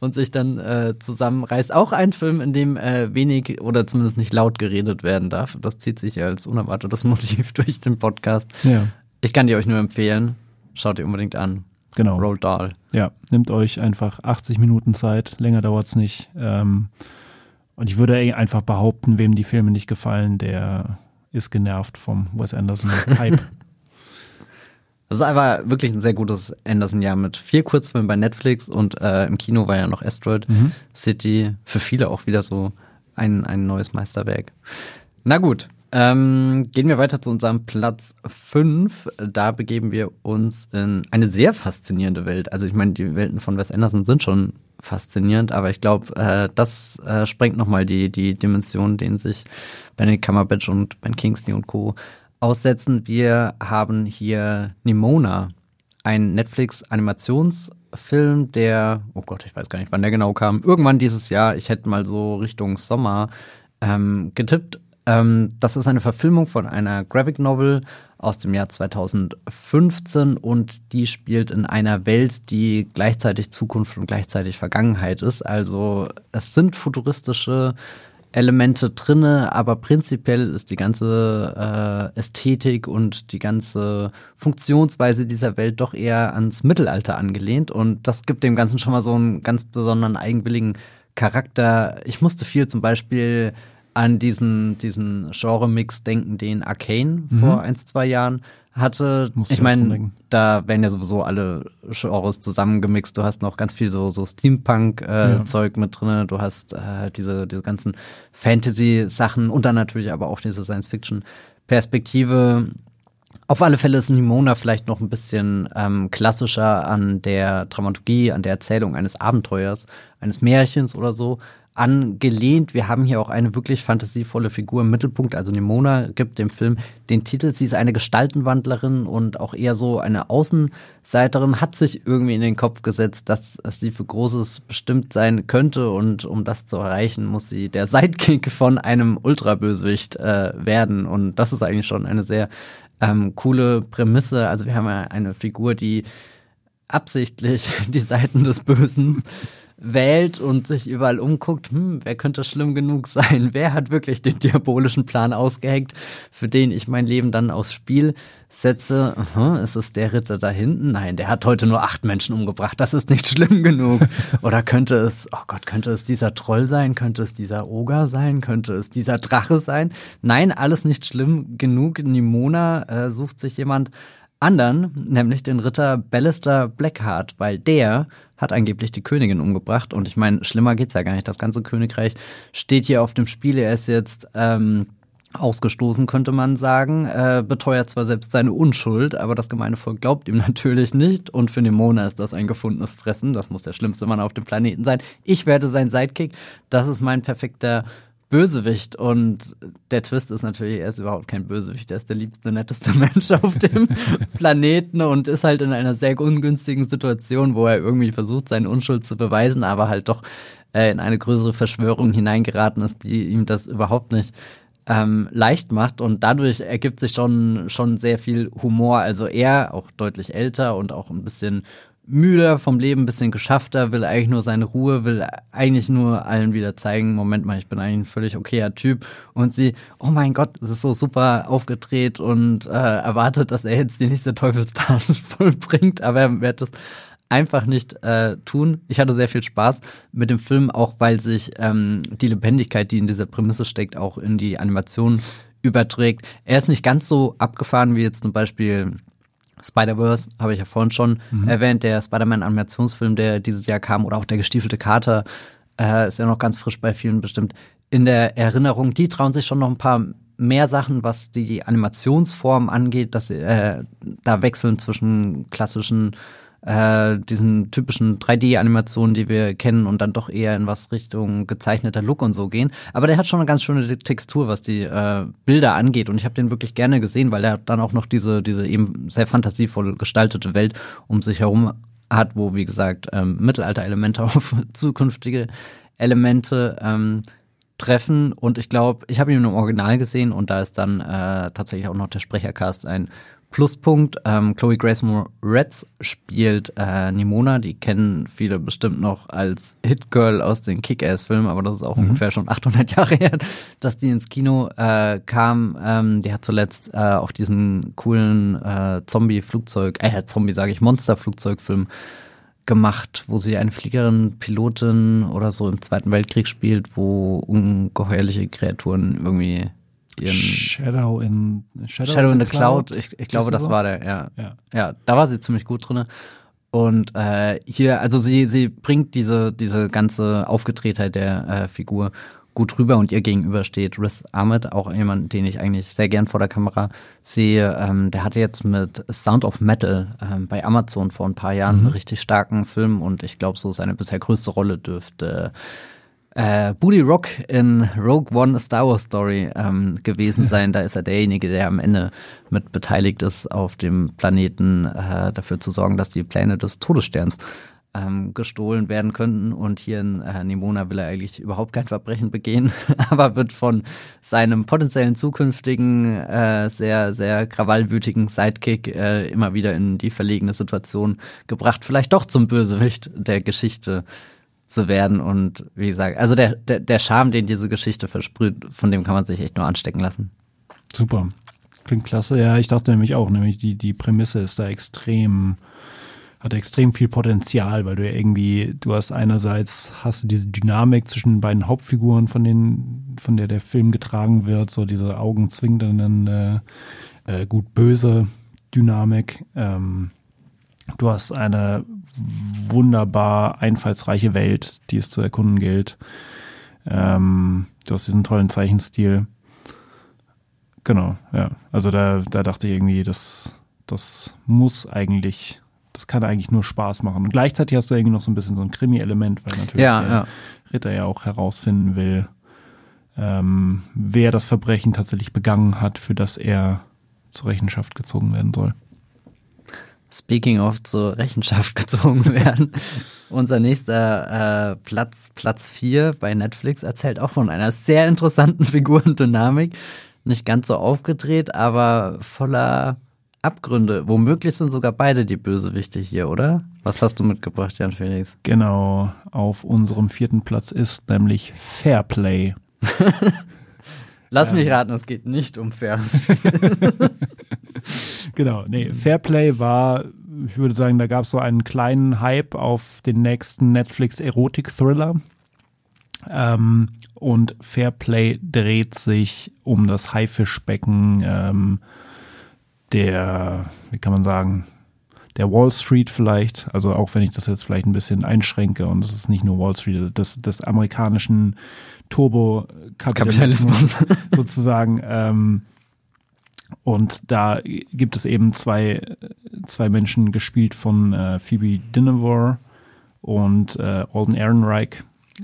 und sich dann äh, zusammenreißt. Auch ein Film, in dem äh, wenig oder zumindest nicht laut geredet werden darf. Das zieht sich als unerwartetes Motiv durch den Podcast. Ja. Ich kann die euch nur empfehlen. Schaut ihr unbedingt an. Genau. Roll Dahl. Ja, nehmt euch einfach 80 Minuten Zeit, länger dauert's nicht. Ähm, und ich würde einfach behaupten, wem die Filme nicht gefallen, der ist genervt vom Wes Anderson Hype. Das ist aber wirklich ein sehr gutes Anderson-Jahr mit vier Kurzfilmen bei Netflix und äh, im Kino war ja noch Asteroid mhm. City. Für viele auch wieder so ein, ein neues Meisterwerk. Na gut, ähm, gehen wir weiter zu unserem Platz 5. Da begeben wir uns in eine sehr faszinierende Welt. Also ich meine, die Welten von Wes Anderson sind schon faszinierend, aber ich glaube, äh, das äh, sprengt nochmal die, die Dimension, denen sich Benedict Cumberbatch und Ben Kingsley und Co. aussetzen. Wir haben hier Nimona, ein Netflix-Animationsfilm, der, oh Gott, ich weiß gar nicht, wann der genau kam, irgendwann dieses Jahr, ich hätte mal so Richtung Sommer ähm, getippt, ähm, das ist eine Verfilmung von einer Graphic Novel aus dem Jahr 2015 und die spielt in einer Welt, die gleichzeitig Zukunft und gleichzeitig Vergangenheit ist. Also es sind futuristische Elemente drinne, aber prinzipiell ist die ganze äh, Ästhetik und die ganze Funktionsweise dieser Welt doch eher ans Mittelalter angelehnt und das gibt dem Ganzen schon mal so einen ganz besonderen eigenwilligen Charakter. Ich musste viel zum Beispiel an diesen, diesen Genre-Mix denken, den Arcane mhm. vor ein, zwei Jahren hatte. Musst ich meine, da werden ja sowieso alle Genres zusammengemixt. Du hast noch ganz viel so, so Steampunk-Zeug äh, ja. mit drin. Du hast äh, diese, diese ganzen Fantasy-Sachen und dann natürlich aber auch diese Science-Fiction-Perspektive. Auf alle Fälle ist Nimona vielleicht noch ein bisschen ähm, klassischer an der Dramaturgie, an der Erzählung eines Abenteuers, eines Märchens oder so angelehnt. Wir haben hier auch eine wirklich fantasievolle Figur im Mittelpunkt. Also Nimona gibt dem Film den Titel. Sie ist eine Gestaltenwandlerin und auch eher so eine Außenseiterin, hat sich irgendwie in den Kopf gesetzt, dass sie für Großes bestimmt sein könnte. Und um das zu erreichen, muss sie der Sidekick von einem Ultrabösewicht äh, werden. Und das ist eigentlich schon eine sehr ähm, coole Prämisse. Also wir haben ja eine Figur, die absichtlich die Seiten des Bösen wählt und sich überall umguckt, hm, wer könnte schlimm genug sein? Wer hat wirklich den diabolischen Plan ausgeheckt, für den ich mein Leben dann aufs Spiel setze? Aha, ist es der Ritter da hinten? Nein, der hat heute nur acht Menschen umgebracht. Das ist nicht schlimm genug. Oder könnte es, oh Gott, könnte es dieser Troll sein? Könnte es dieser Oger sein? Könnte es dieser Drache sein? Nein, alles nicht schlimm genug. Nimona äh, sucht sich jemand anderen, nämlich den Ritter Ballister Blackheart, weil der hat angeblich die Königin umgebracht. Und ich meine, schlimmer geht's ja gar nicht. Das ganze Königreich steht hier auf dem Spiel. Er ist jetzt ähm, ausgestoßen, könnte man sagen. Äh, beteuert zwar selbst seine Unschuld, aber das gemeine Volk glaubt ihm natürlich nicht. Und für Nemona ist das ein gefundenes Fressen. Das muss der schlimmste Mann auf dem Planeten sein. Ich werde sein Sidekick. Das ist mein perfekter Bösewicht. Und der Twist ist natürlich, er ist überhaupt kein Bösewicht, er ist der liebste, netteste Mensch auf dem Planeten und ist halt in einer sehr ungünstigen Situation, wo er irgendwie versucht, seine Unschuld zu beweisen, aber halt doch äh, in eine größere Verschwörung hineingeraten ist, die ihm das überhaupt nicht ähm, leicht macht. Und dadurch ergibt sich schon, schon sehr viel Humor. Also er, auch deutlich älter und auch ein bisschen müder vom Leben, ein bisschen geschaffter, will eigentlich nur seine Ruhe, will eigentlich nur allen wieder zeigen, Moment mal, ich bin eigentlich ein völlig okayer Typ. Und sie, oh mein Gott, es ist so super aufgedreht und äh, erwartet, dass er jetzt die nächste Teufelstat vollbringt, aber er wird es einfach nicht äh, tun. Ich hatte sehr viel Spaß mit dem Film, auch weil sich ähm, die Lebendigkeit, die in dieser Prämisse steckt, auch in die Animation überträgt. Er ist nicht ganz so abgefahren wie jetzt zum Beispiel Spider-Verse, habe ich ja vorhin schon mhm. erwähnt, der Spider-Man-Animationsfilm, der dieses Jahr kam, oder auch der gestiefelte Kater, äh, ist ja noch ganz frisch bei vielen bestimmt in der Erinnerung. Die trauen sich schon noch ein paar mehr Sachen, was die Animationsform angeht, dass sie äh, da wechseln zwischen klassischen äh, diesen typischen 3D-Animationen, die wir kennen und dann doch eher in was Richtung gezeichneter Look und so gehen. Aber der hat schon eine ganz schöne Textur, was die äh, Bilder angeht und ich habe den wirklich gerne gesehen, weil der dann auch noch diese, diese eben sehr fantasievoll gestaltete Welt um sich herum hat, wo, wie gesagt, ähm, Mittelalter-Elemente auf zukünftige Elemente ähm, treffen. Und ich glaube, ich habe ihn im Original gesehen und da ist dann äh, tatsächlich auch noch der Sprechercast ein Pluspunkt. Ähm, Chloe Grace Moretz spielt äh, Nimona, die kennen viele bestimmt noch als Hit-Girl aus den Kick-Ass-Filmen, aber das ist auch mhm. ungefähr schon 800 Jahre her, dass die ins Kino äh, kam. Ähm, die hat zuletzt äh, auch diesen coolen äh, Zombie-Flugzeug, äh, Zombie sage ich, Monster-Flugzeugfilm gemacht, wo sie eine Fliegerin, Pilotin oder so im Zweiten Weltkrieg spielt, wo ungeheuerliche Kreaturen irgendwie ihren Shadow in Shadow, Shadow in the, Cloud. Cloud. Ich, ich glaube, das so? war der, ja. ja. Ja, da war sie ziemlich gut drinne. Und äh, hier, also sie, sie bringt diese, diese ganze Aufgetretheit der äh, Figur gut rüber und ihr gegenüber steht Riz Ahmed, auch jemand, den ich eigentlich sehr gern vor der Kamera sehe. Ähm, der hatte jetzt mit Sound of Metal ähm, bei Amazon vor ein paar Jahren mhm. einen richtig starken Film und ich glaube, so seine bisher größte Rolle dürfte äh, Booty Rock in Rogue One A Star Wars Story ähm, gewesen sein. Da ist er derjenige, der am Ende mit beteiligt ist, auf dem Planeten äh, dafür zu sorgen, dass die Pläne des Todessterns ähm, gestohlen werden könnten. Und hier in äh, Nimona will er eigentlich überhaupt kein Verbrechen begehen, aber wird von seinem potenziellen zukünftigen, äh, sehr, sehr krawallwütigen Sidekick äh, immer wieder in die verlegene Situation gebracht, vielleicht doch zum Bösewicht der Geschichte zu werden. Und wie gesagt, also der, der, der Charme, den diese Geschichte versprüht, von dem kann man sich echt nur anstecken lassen. Super. Klingt klasse. Ja, ich dachte nämlich auch, nämlich die, die Prämisse ist da extrem, hat extrem viel Potenzial, weil du ja irgendwie, du hast einerseits hast du diese Dynamik zwischen den beiden Hauptfiguren, von denen, von der der Film getragen wird, so diese augenzwingenden, äh, äh, gut böse Dynamik. Ähm, du hast eine wunderbar einfallsreiche Welt, die es zu erkunden gilt. Ähm, du hast diesen tollen Zeichenstil. Genau, ja. Also da, da dachte ich irgendwie, das, das muss eigentlich, das kann eigentlich nur Spaß machen. Und gleichzeitig hast du irgendwie noch so ein bisschen so ein Krimi-Element, weil natürlich ja, der ja. Ritter ja auch herausfinden will, ähm, wer das Verbrechen tatsächlich begangen hat, für das er zur Rechenschaft gezogen werden soll. Speaking of zur Rechenschaft gezogen werden. Unser nächster äh, Platz, Platz 4 bei Netflix, erzählt auch von einer sehr interessanten Figurendynamik. Nicht ganz so aufgedreht, aber voller Abgründe. Womöglich sind sogar beide die Bösewichte hier, oder? Was hast du mitgebracht, Jan Felix? Genau, auf unserem vierten Platz ist nämlich Fairplay. Lass mich raten, es geht nicht um Fairs. genau, nee, Fairplay war, ich würde sagen, da gab es so einen kleinen Hype auf den nächsten Netflix-Erotik-Thriller. Ähm, und Fairplay dreht sich um das Haifischbecken ähm, der, wie kann man sagen, der Wall Street vielleicht, also auch wenn ich das jetzt vielleicht ein bisschen einschränke und es ist nicht nur Wall Street, des, des amerikanischen Turbo-Kapitalismus sozusagen. Ähm, und da gibt es eben zwei, zwei Menschen gespielt von äh, Phoebe Dinevor und äh, Alden Ehrenreich,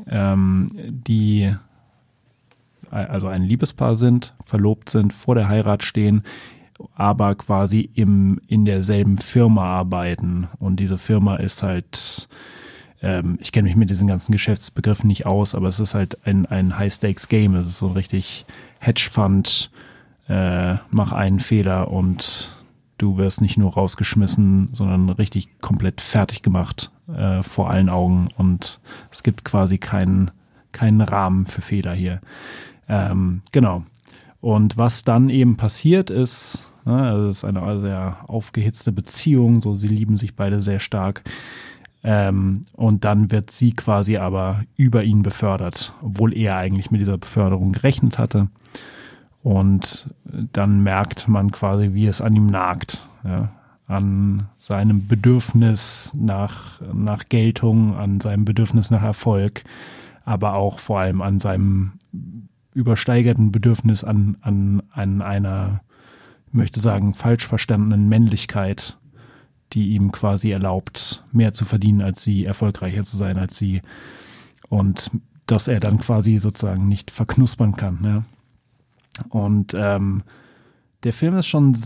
ähm, die also ein Liebespaar sind, verlobt sind, vor der Heirat stehen, aber quasi im, in derselben Firma arbeiten. Und diese Firma ist halt, ähm, ich kenne mich mit diesen ganzen Geschäftsbegriffen nicht aus, aber es ist halt ein, ein High-Stakes-Game. Es ist so richtig Hedgefund, äh, mach einen Fehler und du wirst nicht nur rausgeschmissen, sondern richtig komplett fertig gemacht äh, vor allen Augen. Und es gibt quasi keinen, keinen Rahmen für Fehler hier. Ähm, genau. Und was dann eben passiert ist, ne, also es ist eine sehr aufgehitzte Beziehung, so sie lieben sich beide sehr stark. Ähm, und dann wird sie quasi aber über ihn befördert, obwohl er eigentlich mit dieser Beförderung gerechnet hatte. Und dann merkt man quasi, wie es an ihm nagt. Ja, an seinem Bedürfnis nach, nach Geltung, an seinem Bedürfnis nach Erfolg, aber auch vor allem an seinem übersteigerten Bedürfnis an, an, an einer, ich möchte sagen, falsch verstandenen Männlichkeit, die ihm quasi erlaubt, mehr zu verdienen als sie, erfolgreicher zu sein als sie. Und dass er dann quasi sozusagen nicht verknuspern kann. Ne? Und ähm, der Film ist schon,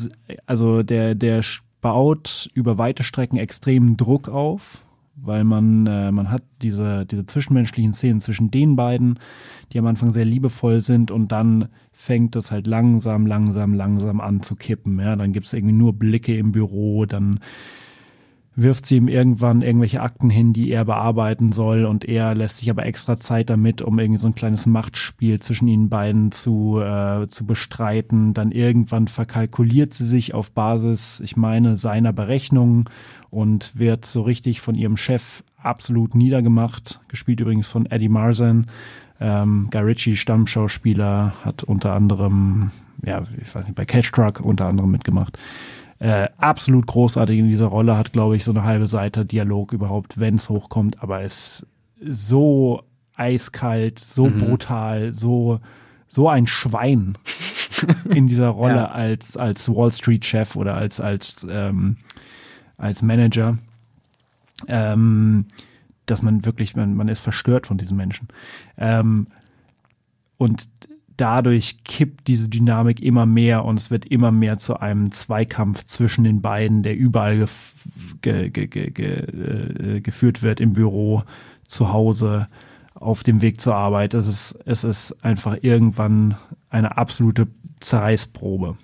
also der, der baut über weite Strecken extremen Druck auf weil man, äh, man hat diese, diese zwischenmenschlichen Szenen zwischen den beiden, die am Anfang sehr liebevoll sind und dann fängt das halt langsam, langsam, langsam an zu kippen. Ja? Dann gibt es irgendwie nur Blicke im Büro, dann wirft sie ihm irgendwann irgendwelche Akten hin, die er bearbeiten soll und er lässt sich aber extra Zeit damit, um irgendwie so ein kleines Machtspiel zwischen ihnen beiden zu, äh, zu bestreiten. Dann irgendwann verkalkuliert sie sich auf Basis, ich meine, seiner Berechnungen und wird so richtig von ihrem Chef absolut niedergemacht, gespielt übrigens von Eddie Marzan. Ähm, Guy Ritchie, Stammschauspieler, hat unter anderem, ja, ich weiß nicht, bei Cash Truck unter anderem mitgemacht. Äh, absolut großartig in dieser Rolle, hat, glaube ich, so eine halbe Seite Dialog überhaupt, wenn es hochkommt, aber ist so eiskalt, so mhm. brutal, so, so ein Schwein in dieser Rolle ja. als, als Wall Street Chef oder als, als, ähm, als Manager. Ähm, dass man wirklich, man, man ist verstört von diesen Menschen. Ähm, und dadurch kippt diese Dynamik immer mehr und es wird immer mehr zu einem Zweikampf zwischen den beiden, der überall ge ge ge äh, geführt wird im Büro, zu Hause, auf dem Weg zur Arbeit. Es ist, es ist einfach irgendwann eine absolute Zerreißprobe.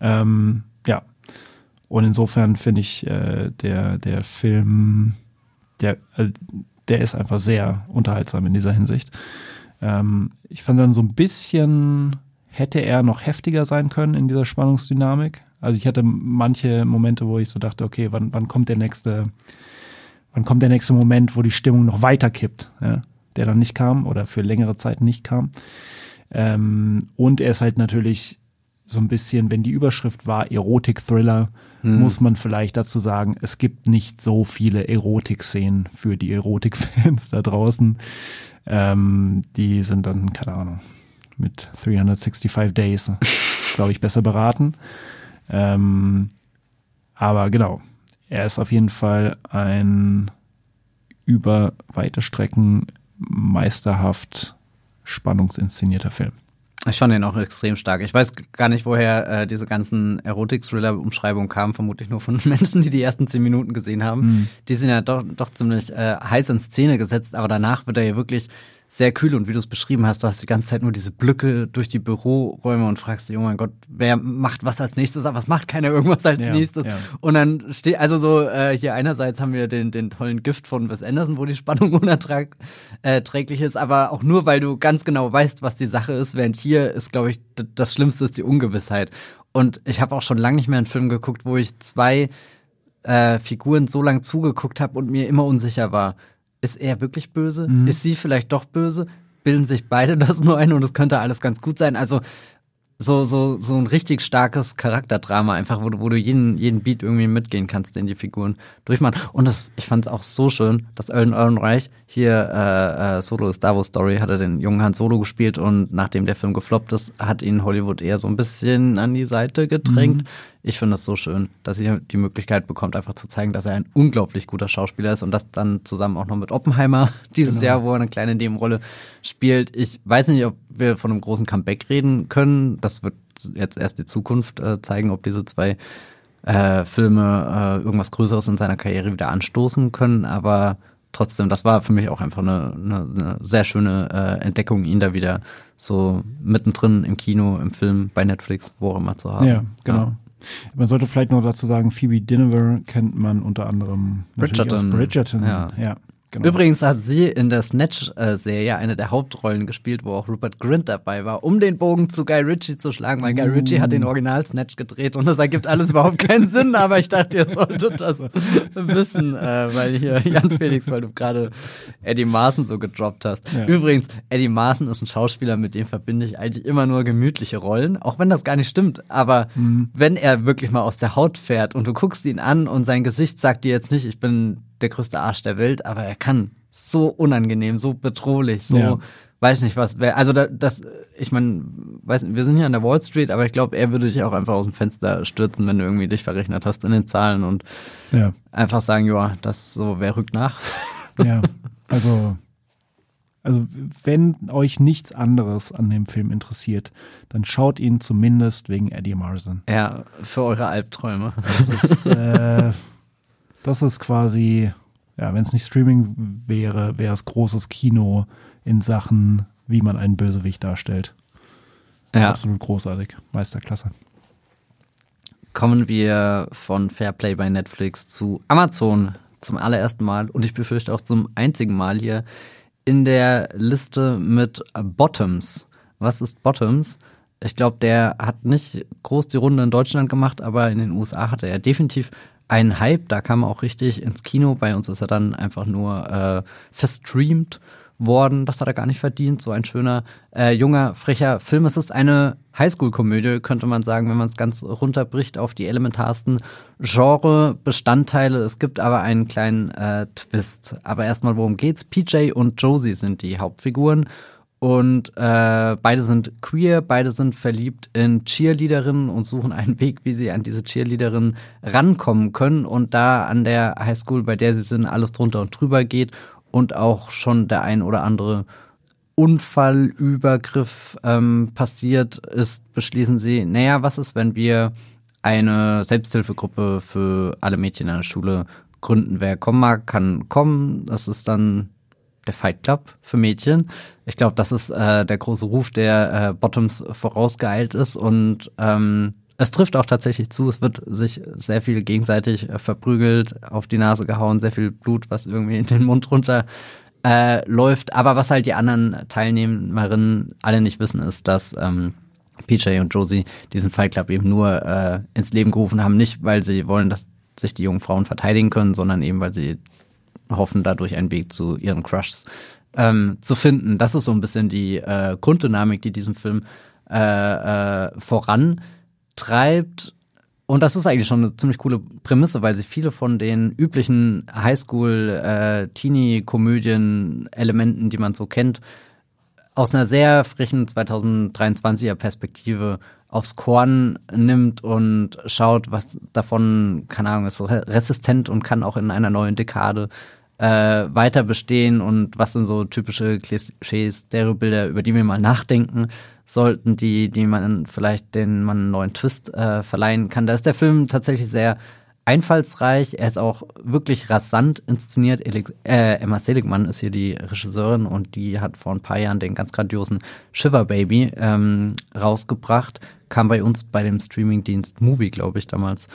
Ähm, ja. Und insofern finde ich äh, der, der Film, der, äh, der ist einfach sehr unterhaltsam in dieser Hinsicht. Ähm, ich fand dann so ein bisschen, hätte er noch heftiger sein können in dieser Spannungsdynamik. Also ich hatte manche Momente, wo ich so dachte, okay, wann, wann kommt der nächste, wann kommt der nächste Moment, wo die Stimmung noch weiter kippt, ja? der dann nicht kam oder für längere Zeit nicht kam. Ähm, und er ist halt natürlich so ein bisschen, wenn die Überschrift war Erotik-Thriller, hm. muss man vielleicht dazu sagen, es gibt nicht so viele Erotik-Szenen für die Erotik-Fans da draußen. Ähm, die sind dann, keine Ahnung, mit 365 Days, glaube ich, besser beraten. Ähm, aber genau, er ist auf jeden Fall ein über weite Strecken meisterhaft spannungsinszenierter Film. Ich fand den auch extrem stark. Ich weiß gar nicht, woher äh, diese ganzen Erotik-Thriller-Umschreibungen kamen, vermutlich nur von Menschen, die die ersten zehn Minuten gesehen haben. Mhm. Die sind ja doch, doch ziemlich äh, heiß in Szene gesetzt, aber danach wird er ja wirklich sehr kühl und wie du es beschrieben hast, du hast die ganze Zeit nur diese Blöcke durch die Büroräume und fragst dich, oh mein Gott, wer macht was als nächstes, aber was macht keiner irgendwas als Ja, nächstes? ja. Und dann steht, also so, äh, hier einerseits haben wir den, den tollen Gift von Wes Anderson, wo die Spannung unerträglich ist, aber auch nur, weil du ganz genau weißt, was die Sache ist, während hier ist, glaube ich, das Schlimmste ist die Ungewissheit. Und ich habe auch schon lange nicht mehr einen Film geguckt, wo ich zwei äh, Figuren so lang zugeguckt habe und mir immer unsicher war. Ist er wirklich böse? Ist sie vielleicht doch böse? Bilden sich beide das nur ein und es könnte alles ganz gut sein? Also so, so, so ein richtig starkes Charakterdrama, einfach, wo du, wo du jeden, jeden Beat irgendwie mitgehen kannst, den die Figuren durchmachen. Und das, ich fand es auch so schön, dass Ellen Ehrenreich hier äh, äh, Solo Star Wars Story hat er den jungen Han Solo gespielt und nachdem der Film gefloppt ist, hat ihn Hollywood eher so ein bisschen an die Seite gedrängt. Ich finde das so schön, dass ihr die Möglichkeit bekommt, einfach zu zeigen, dass er ein unglaublich guter Schauspieler ist und das dann zusammen auch noch mit Oppenheimer dieses Jahr, wo er eine kleine Nebenrolle spielt. Ich weiß nicht, ob wir von einem großen Comeback reden können. Das wird jetzt erst die Zukunft äh, zeigen, ob diese zwei äh, Filme äh, irgendwas Größeres in seiner Karriere wieder anstoßen können. Aber trotzdem, das war für mich auch einfach eine, eine, eine sehr schöne äh, Entdeckung, ihn da wieder so mittendrin im Kino, im Film, bei Netflix, wo auch immer zu haben. Ja, genau. Man sollte vielleicht noch dazu sagen, Phoebe Dynevor kennt man unter anderem Bridgerton. Bridgerton. Ja. ja genau. Übrigens hat sie in der Snatch-Serie eine der Hauptrollen gespielt, wo auch Rupert Grint dabei war, um den Bogen zu Guy Ritchie zu schlagen, weil Guy Ritchie hat den Original-Snatch gedreht und das ergibt alles überhaupt keinen Sinn, aber ich dachte, ihr solltet das wissen, äh, weil hier Jan Felix, weil du gerade Eddie Maaßen so gedroppt hast. Ja. Übrigens, Eddie Maaßen ist ein Schauspieler, mit dem verbinde ich eigentlich immer nur gemütliche Rollen, auch wenn das gar nicht stimmt, aber wenn er wirklich mal aus der Haut fährt und du guckst ihn an und sein Gesicht sagt dir jetzt nicht, ich bin der größte Arsch der Welt, aber er kann so unangenehm, so bedrohlich, so Ja. weiß nicht was. Also da, das, ich meine, weiß nicht, wir sind hier an der Wall Street, aber ich glaube, er würde dich auch einfach aus dem Fenster stürzen, wenn du irgendwie dich verrechnet hast in den Zahlen und ja, einfach sagen, ja, das so, wer rückt nach? ja. Also, also wenn euch nichts anderes an dem Film interessiert, dann schaut ihn zumindest wegen Eddie Marson. Ja, für eure Albträume. Das ist, äh, das ist quasi, ja, wenn es nicht Streaming wäre, wäre es großes Kino in Sachen, wie man einen Bösewicht darstellt. Ja. Absolut großartig. Meisterklasse. kommen wir von Fairplay bei Netflix zu Amazon zum allerersten Mal und ich befürchte auch zum einzigen Mal hier in der Liste mit Bottoms. Was ist Bottoms? Ich glaube, der hat nicht groß die Runde in Deutschland gemacht, aber in den USA hatte er definitiv einen Hype. Da kam er auch richtig ins Kino. Bei uns ist er dann einfach nur äh, verstreamt worden. Das hat er gar nicht verdient. So ein schöner, äh, junger, frecher Film. Es ist eine Highschool-Komödie, könnte man sagen, wenn man es ganz runterbricht auf die elementarsten Genre-Bestandteile. Es gibt aber einen kleinen äh, Twist. Aber erstmal, worum geht's? PJ und Josie sind die Hauptfiguren. Und äh, beide sind queer, beide sind verliebt in Cheerleaderinnen und suchen einen Weg, wie sie an diese Cheerleaderinnen rankommen können. Und da an der Highschool, bei der sie sind, alles drunter und drüber geht und auch schon der ein oder andere Unfallübergriff ähm, passiert ist, beschließen sie, naja, was ist, wenn wir eine Selbsthilfegruppe für alle Mädchen in der Schule gründen? Wer kommen mag, kann kommen. Das ist dann der Fight Club für Mädchen. Ich glaube, das ist äh, der große Ruf, der äh, Bottoms vorausgeeilt ist und ähm, es trifft auch tatsächlich zu. Es wird sich sehr viel gegenseitig äh, verprügelt, auf die Nase gehauen, sehr viel Blut, was irgendwie in den Mund runter äh, läuft. Aber was halt die anderen Teilnehmerinnen alle nicht wissen, ist, dass ähm, PJ und Josie diesen Fight Club eben nur äh, ins Leben gerufen haben, nicht weil sie wollen, dass sich die jungen Frauen verteidigen können, sondern eben weil sie hoffen, dadurch einen Weg zu ihren Crushs ähm, zu finden. Das ist so ein bisschen die äh, Grunddynamik, die diesem Film äh, äh, vorantreibt. Und das ist eigentlich schon eine ziemlich coole Prämisse, weil sie viele von den üblichen Highschool-Teenie-Komödien-Elementen, die man so kennt, aus einer sehr frischen 2023er Perspektive aufs Korn nimmt und schaut, was davon, keine Ahnung, ist resistent und kann auch in einer neuen Dekade äh, weiter bestehen und was sind so typische Klischees, Stereobilder, über die wir mal nachdenken sollten, die, die man vielleicht den man einen neuen Twist äh, verleihen kann. Da ist der Film tatsächlich sehr einfallsreich, er ist auch wirklich rasant inszeniert. äh, Emma Seligmann ist hier die Regisseurin und die hat vor ein paar Jahren den ganz grandiosen Shiver Baby ähm, rausgebracht. Kam bei uns bei dem Streamingdienst Mubi, glaube ich, damals.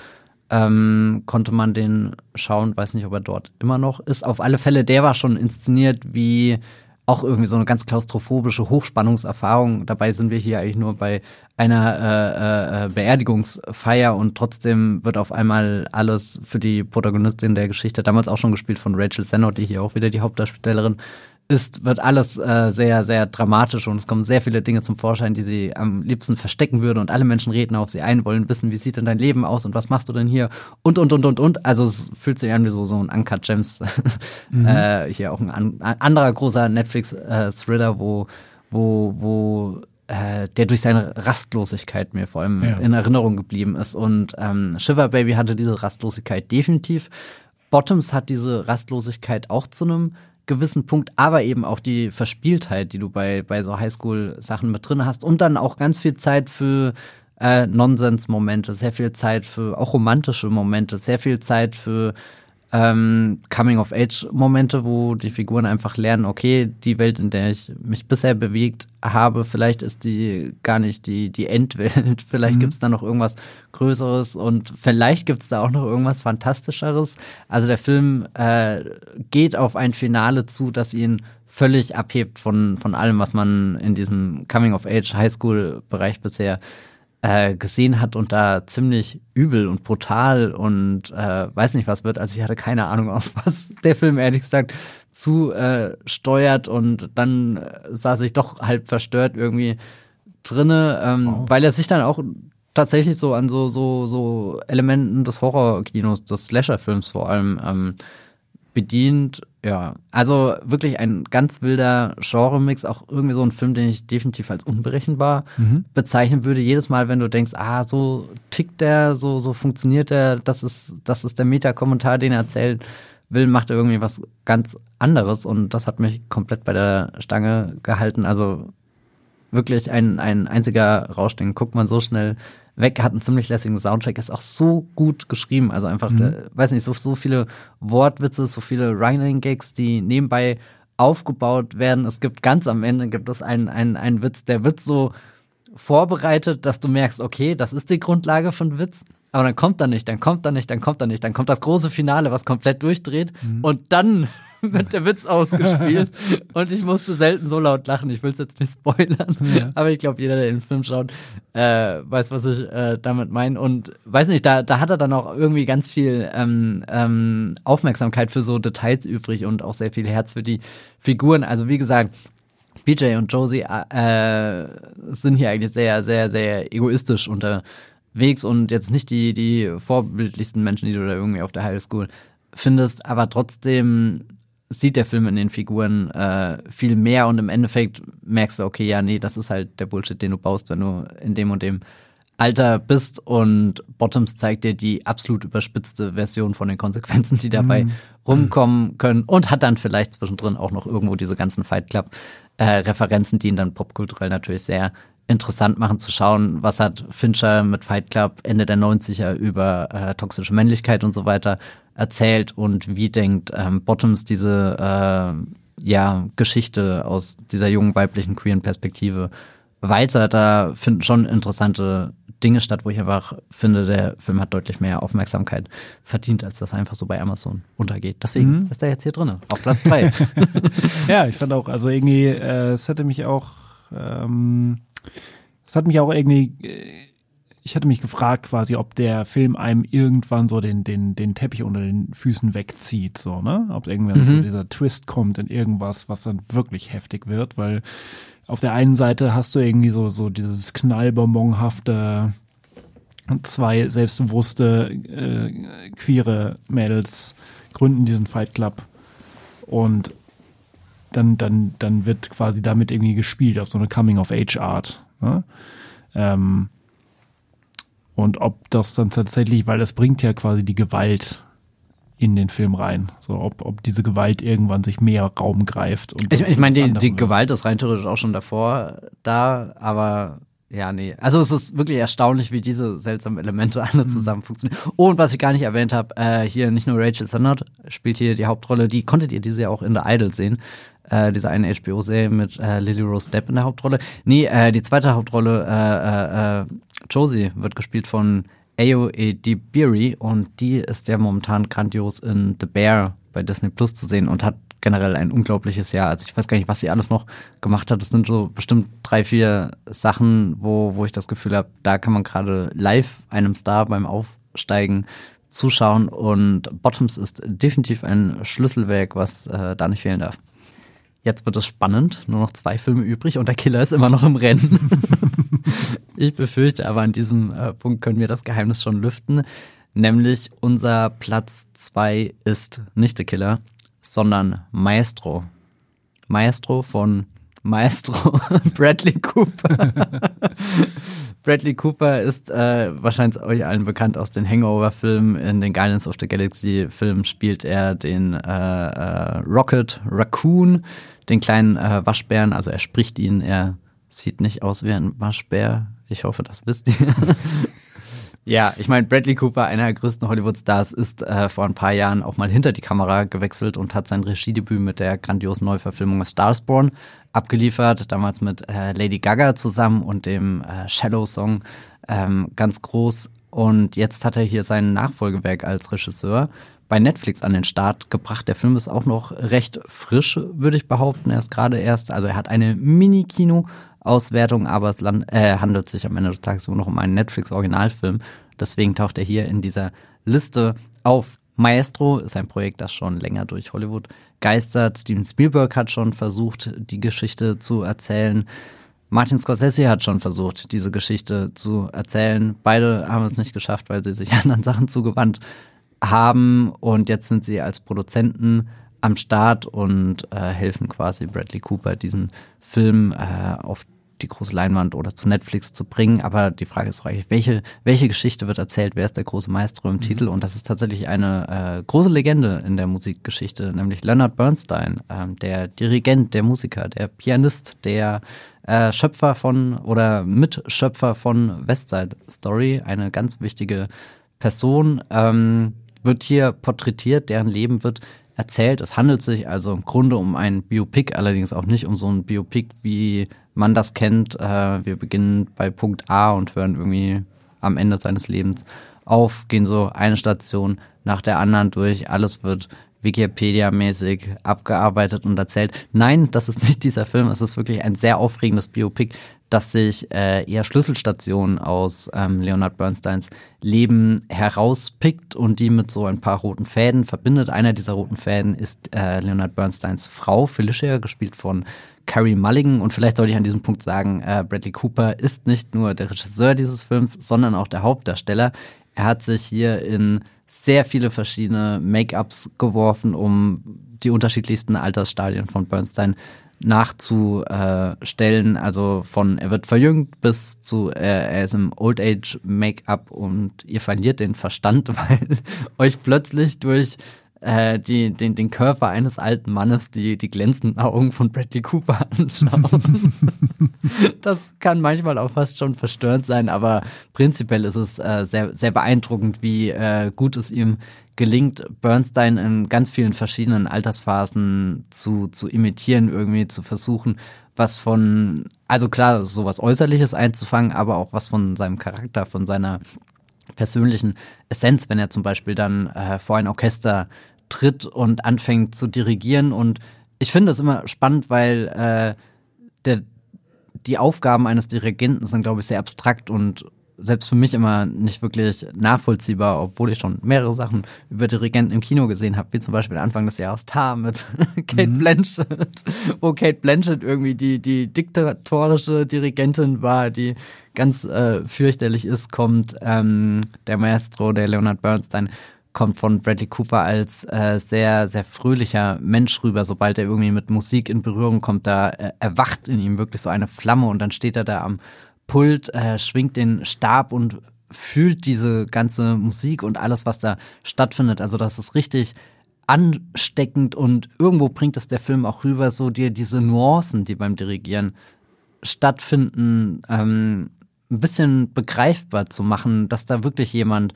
Ähm, konnte man den schauen, weiß nicht, ob er dort immer noch ist. Auf alle Fälle, der war schon inszeniert wie auch irgendwie so eine ganz klaustrophobische Hochspannungserfahrung. Dabei sind wir hier eigentlich nur bei einer äh, äh, Beerdigungsfeier und trotzdem wird auf einmal alles für die Protagonistin der Geschichte, damals auch schon gespielt von Rachel Sennott, die hier auch wieder die Hauptdarstellerin ist, wird alles äh, sehr, sehr dramatisch und es kommen sehr viele Dinge zum Vorschein, die sie am liebsten verstecken würde und alle Menschen reden auf sie ein, wollen wissen, wie sieht denn dein Leben aus und was machst du denn hier und, und, und, und, und. Also es fühlt sich an wie so, so ein Uncut Gems. mhm. äh, hier auch ein, ein anderer großer Netflix-Thriller, äh, wo, wo, wo äh, der durch seine Rastlosigkeit mir vor allem ja. in Erinnerung geblieben ist. Und ähm, Shiver Baby hatte diese Rastlosigkeit definitiv. Bottoms hat diese Rastlosigkeit auch zu einem gewissen Punkt, aber eben auch die Verspieltheit, die du bei, bei so Highschool-Sachen mit drin hast und dann auch ganz viel Zeit für äh, Nonsens-Momente, sehr viel Zeit für auch romantische Momente, sehr viel Zeit für ähm, Coming-of-Age-Momente, wo die Figuren einfach lernen, okay, die Welt, in der ich mich bisher bewegt habe, vielleicht ist die gar nicht die, die Endwelt, vielleicht mhm. gibt's da noch irgendwas Größeres und vielleicht gibt's da auch noch irgendwas Fantastischeres. Also der Film äh, geht auf ein Finale zu, das ihn völlig abhebt von, von allem, was man in diesem Coming-of-Age Highschool-Bereich bisher äh, gesehen hat und da ziemlich übel und brutal und äh, weiß nicht was wird. Also ich hatte keine Ahnung, auf was der Film ehrlich gesagt zu äh, steuert und dann äh, saß ich doch halb verstört irgendwie drinne, ähm, oh. weil er sich dann auch tatsächlich so an so so so Elementen des Horrorkinos, des Slasher-Films vor allem ähm, bedient. Ja, also wirklich ein ganz wilder Genre-Mix, auch irgendwie so ein Film, den ich definitiv als unberechenbar mhm. bezeichnen würde. Jedes Mal, wenn du denkst, ah, so tickt der, so, so funktioniert der, das ist, das ist der Meta-Kommentar, den er erzählt will, macht er irgendwie was ganz anderes und das hat mich komplett bei der Stange gehalten. Also wirklich ein, ein einziger Rausch, den guckt man so schnell weg, hat einen ziemlich lässigen Soundtrack, ist auch so gut geschrieben. Also einfach, mhm. der, weiß nicht, so, so viele Wortwitze, so viele Running Gags, die nebenbei aufgebaut werden. Es gibt ganz am Ende gibt es einen, einen, einen Witz, der wird so vorbereitet, dass du merkst, okay, das ist die Grundlage von Witz. Aber dann kommt er nicht, dann kommt er nicht, dann kommt er nicht, dann kommt das große Finale, was komplett durchdreht mhm. und dann wird der Witz ausgespielt und ich musste selten so laut lachen. Ich will es jetzt nicht spoilern, ja. aber ich glaube, jeder, der den Film schaut, äh, weiß, was ich äh, damit meine und weiß nicht, da, da hat er dann auch irgendwie ganz viel ähm, ähm, Aufmerksamkeit für so Details übrig und auch sehr viel Herz für die Figuren. Also wie gesagt, BJ und Josie äh, sind hier eigentlich sehr, sehr, sehr egoistisch unter Wegs und jetzt nicht die, die vorbildlichsten Menschen, die du da irgendwie auf der Highschool findest, aber trotzdem sieht der Film in den Figuren äh, viel mehr und im Endeffekt merkst du, okay, ja, nee, das ist halt der Bullshit, den du baust, wenn du in dem und dem Alter bist und Bottoms zeigt dir die absolut überspitzte Version von den Konsequenzen, die dabei mhm. rumkommen können und hat dann vielleicht zwischendrin auch noch irgendwo diese ganzen Fight Club äh, Referenzen, die ihn dann popkulturell natürlich sehr interessant machen zu schauen, was hat Fincher mit Fight Club Ende der 90er über äh, toxische Männlichkeit und so weiter erzählt und wie denkt ähm, Bottoms diese äh, ja, Geschichte aus dieser jungen weiblichen queeren Perspektive weiter. Da finden schon interessante Dinge statt, wo ich einfach finde, der Film hat deutlich mehr Aufmerksamkeit verdient, als das einfach so bei Amazon untergeht. Deswegen mhm. ist er jetzt hier drin, auf Platz drei. ja, ich fand auch, also irgendwie, äh, es hätte mich auch ähm, es hat mich auch irgendwie, äh, ich hatte mich gefragt quasi, ob der Film einem irgendwann so den, den, den Teppich unter den Füßen wegzieht, so, ne? Ob irgendwann mhm. so dieser Twist kommt in irgendwas, was dann wirklich heftig wird, weil auf der einen Seite hast du irgendwie so, so dieses knallbonbonhafte, zwei selbstbewusste, äh, queere Mädels gründen diesen Fight Club und dann, dann, dann wird quasi damit irgendwie gespielt auf so eine Coming-of-Age-Art. Ne? Ähm, und ob das dann tatsächlich, weil das bringt ja quasi die Gewalt in den Film rein. So, ob, ob diese Gewalt irgendwann sich mehr Raum greift. Und ich, ich meine, die, die Gewalt ist rein theoretisch auch schon davor da, aber ja, nee. Also es ist wirklich erstaunlich, wie diese seltsamen Elemente alle zusammen funktionieren. Und was ich gar nicht erwähnt habe, äh, hier nicht nur Rachel Sennott spielt hier die Hauptrolle, die konntet ihr diese ja auch in The Idol sehen. Äh, diese eine HBO-Serie mit äh, Lily Rose Depp in der Hauptrolle. Nee, äh, die zweite Hauptrolle, äh, äh, äh, Josie, wird gespielt von Ayo Edibiri und die ist ja momentan grandios in The Bear bei Disney Plus zu sehen und hat generell ein unglaubliches Jahr. Also ich weiß gar nicht, was sie alles noch gemacht hat. Es sind so bestimmt drei, vier Sachen, wo, wo ich das Gefühl habe, da kann man gerade live einem Star beim Aufsteigen zuschauen. Und Bottoms ist definitiv ein Schlüsselwerk, was äh, da nicht fehlen darf. Jetzt wird es spannend, nur noch zwei Filme übrig und der Killer ist immer noch im Rennen. ich befürchte aber an diesem äh, Punkt können wir das Geheimnis schon lüften. Nämlich unser Platz zwei ist nicht der Killer, sondern Maestro. Maestro von Maestro Bradley Cooper. Bradley Cooper ist äh, wahrscheinlich euch allen bekannt aus den Hangover-Filmen. In den Guardians of the Galaxy-Filmen spielt er den äh, äh, Rocket Raccoon, den kleinen äh, Waschbären. Also er spricht ihn, er sieht nicht aus wie ein Waschbär. Ich hoffe, das wisst ihr. Ja, ich meine, Bradley Cooper, einer der größten Hollywood-Stars, ist äh, vor ein paar Jahren auch mal hinter die Kamera gewechselt und hat sein Regiedebüt mit der grandiosen Neuverfilmung Starsborn abgeliefert, damals mit äh, Lady Gaga zusammen und dem äh, Shallow-Song ähm, ganz groß. Und jetzt hat er hier sein Nachfolgewerk als Regisseur bei Netflix an den Start gebracht. Der Film ist auch noch recht frisch, würde ich behaupten. Er ist gerade erst, also er hat eine Mini-Kino Auswertung, aber es äh, handelt sich am Ende des Tages nur noch um einen Netflix-Originalfilm. Deswegen taucht er hier in dieser Liste auf. Maestro ist ein Projekt, das schon länger durch Hollywood geistert. Steven Spielberg hat schon versucht, die Geschichte zu erzählen. Martin Scorsese hat schon versucht, diese Geschichte zu erzählen. Beide haben es nicht geschafft, weil sie sich anderen Sachen zugewandt haben. Und jetzt sind sie als Produzenten am Start und äh, helfen quasi Bradley Cooper, diesen Film äh, auf die große Leinwand oder zu Netflix zu bringen. Aber die Frage ist eigentlich, welche, welche Geschichte wird erzählt? Wer ist der große Maestro im mhm. Titel? Und das ist tatsächlich eine äh, große Legende in der Musikgeschichte, nämlich Leonard Bernstein, ähm, der Dirigent, der Musiker, der Pianist, der äh, Schöpfer von oder Mitschöpfer von West Side Story, eine ganz wichtige Person, ähm, wird hier porträtiert, deren Leben wird erzählt. Es handelt sich also im Grunde um ein Biopic, allerdings auch nicht um so ein Biopic, wie man das kennt. Äh, wir beginnen bei Punkt A und hören irgendwie am Ende seines Lebens auf, gehen so eine Station nach der anderen durch. Alles wird Wikipedia-mäßig abgearbeitet und erzählt. Nein, das ist nicht dieser Film. Es ist wirklich ein sehr aufregendes Biopic, das sich äh, eher Schlüsselstationen aus ähm, Leonard Bernsteins Leben herauspickt und die mit so ein paar roten Fäden verbindet. Einer dieser roten Fäden ist äh, Leonard Bernsteins Frau, Felicia, gespielt von Carrie Mulligan. Und vielleicht sollte ich an diesem Punkt sagen, äh, Bradley Cooper ist nicht nur der Regisseur dieses Films, sondern auch der Hauptdarsteller. Er hat sich hier in sehr viele verschiedene Make-ups geworfen, um die unterschiedlichsten Altersstadien von Bernstein nachzustellen. Also von er wird verjüngt bis zu äh, er ist im Old Age Make-up und ihr verliert den Verstand, weil euch plötzlich durch äh, die, den, den Körper eines alten Mannes die, die glänzenden Augen von Bradley Cooper anschauen. das kann manchmal auch fast schon verstörend sein, aber prinzipiell ist es äh, sehr, sehr beeindruckend, wie äh, gut es ihm gelingt, Bernstein in ganz vielen verschiedenen Altersphasen zu, zu imitieren, irgendwie zu versuchen, was von, also klar, sowas Äußerliches einzufangen, aber auch was von seinem Charakter, von seiner persönlichen Essenz, wenn er zum Beispiel dann äh, vor ein Orchester tritt und anfängt zu dirigieren. Und ich finde das immer spannend, weil äh, der, die Aufgaben eines Dirigenten sind, glaube ich, sehr abstrakt und selbst für mich immer nicht wirklich nachvollziehbar, obwohl ich schon mehrere Sachen über Dirigenten im Kino gesehen habe, wie zum Beispiel Anfang des Jahres Tar mit Kate mhm. Blanchett, wo Kate Blanchett irgendwie die, die diktatorische Dirigentin war, die ganz äh, fürchterlich ist, kommt ähm, der Maestro, der Leonard Bernstein, kommt von Bradley Cooper als äh, sehr, sehr fröhlicher Mensch rüber. Sobald er irgendwie mit Musik in Berührung kommt, da äh, erwacht in ihm wirklich so eine Flamme und dann steht er da am Pult, äh, schwingt den Stab und fühlt diese ganze Musik und alles, was da stattfindet. Also das ist richtig ansteckend und irgendwo bringt es der Film auch rüber, so dir diese Nuancen, die beim Dirigieren stattfinden, ähm, ein bisschen begreifbar zu machen, dass da wirklich jemand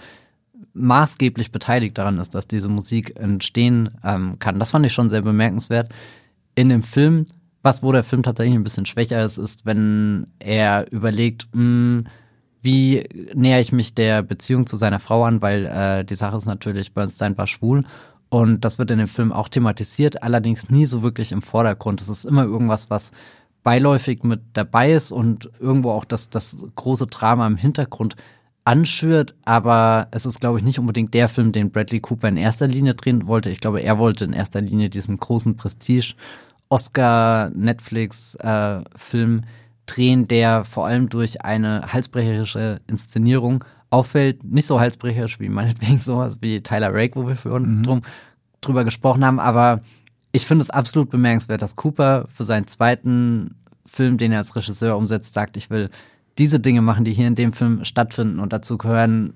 maßgeblich beteiligt daran ist, dass diese Musik entstehen ähm, kann. Das fand ich schon sehr bemerkenswert. In dem Film, was wo der Film tatsächlich ein bisschen schwächer ist, ist, wenn er überlegt, mh, hm, wie näher ich mich der Beziehung zu seiner Frau an, weil äh, die Sache ist natürlich, Bernstein war schwul und das wird in dem Film auch thematisiert, allerdings nie so wirklich im Vordergrund. Es ist immer irgendwas, was beiläufig mit dabei ist und irgendwo auch das, das große Drama im Hintergrund anschürt, aber es ist, glaube ich, nicht unbedingt der Film, den Bradley Cooper in erster Linie drehen wollte. Ich glaube, er wollte in erster Linie diesen großen Prestige Oscar Netflix äh, Film drehen, der vor allem durch eine halsbrecherische Inszenierung auffällt. Nicht so halsbrecherisch wie meinetwegen sowas wie Tyler Rake, wo wir vorhin mhm. drum, drüber gesprochen haben, aber ich finde es absolut bemerkenswert, dass Cooper für seinen zweiten Film, den er als Regisseur umsetzt, sagt, ich will diese Dinge machen, die hier in dem Film stattfinden. Und dazu gehören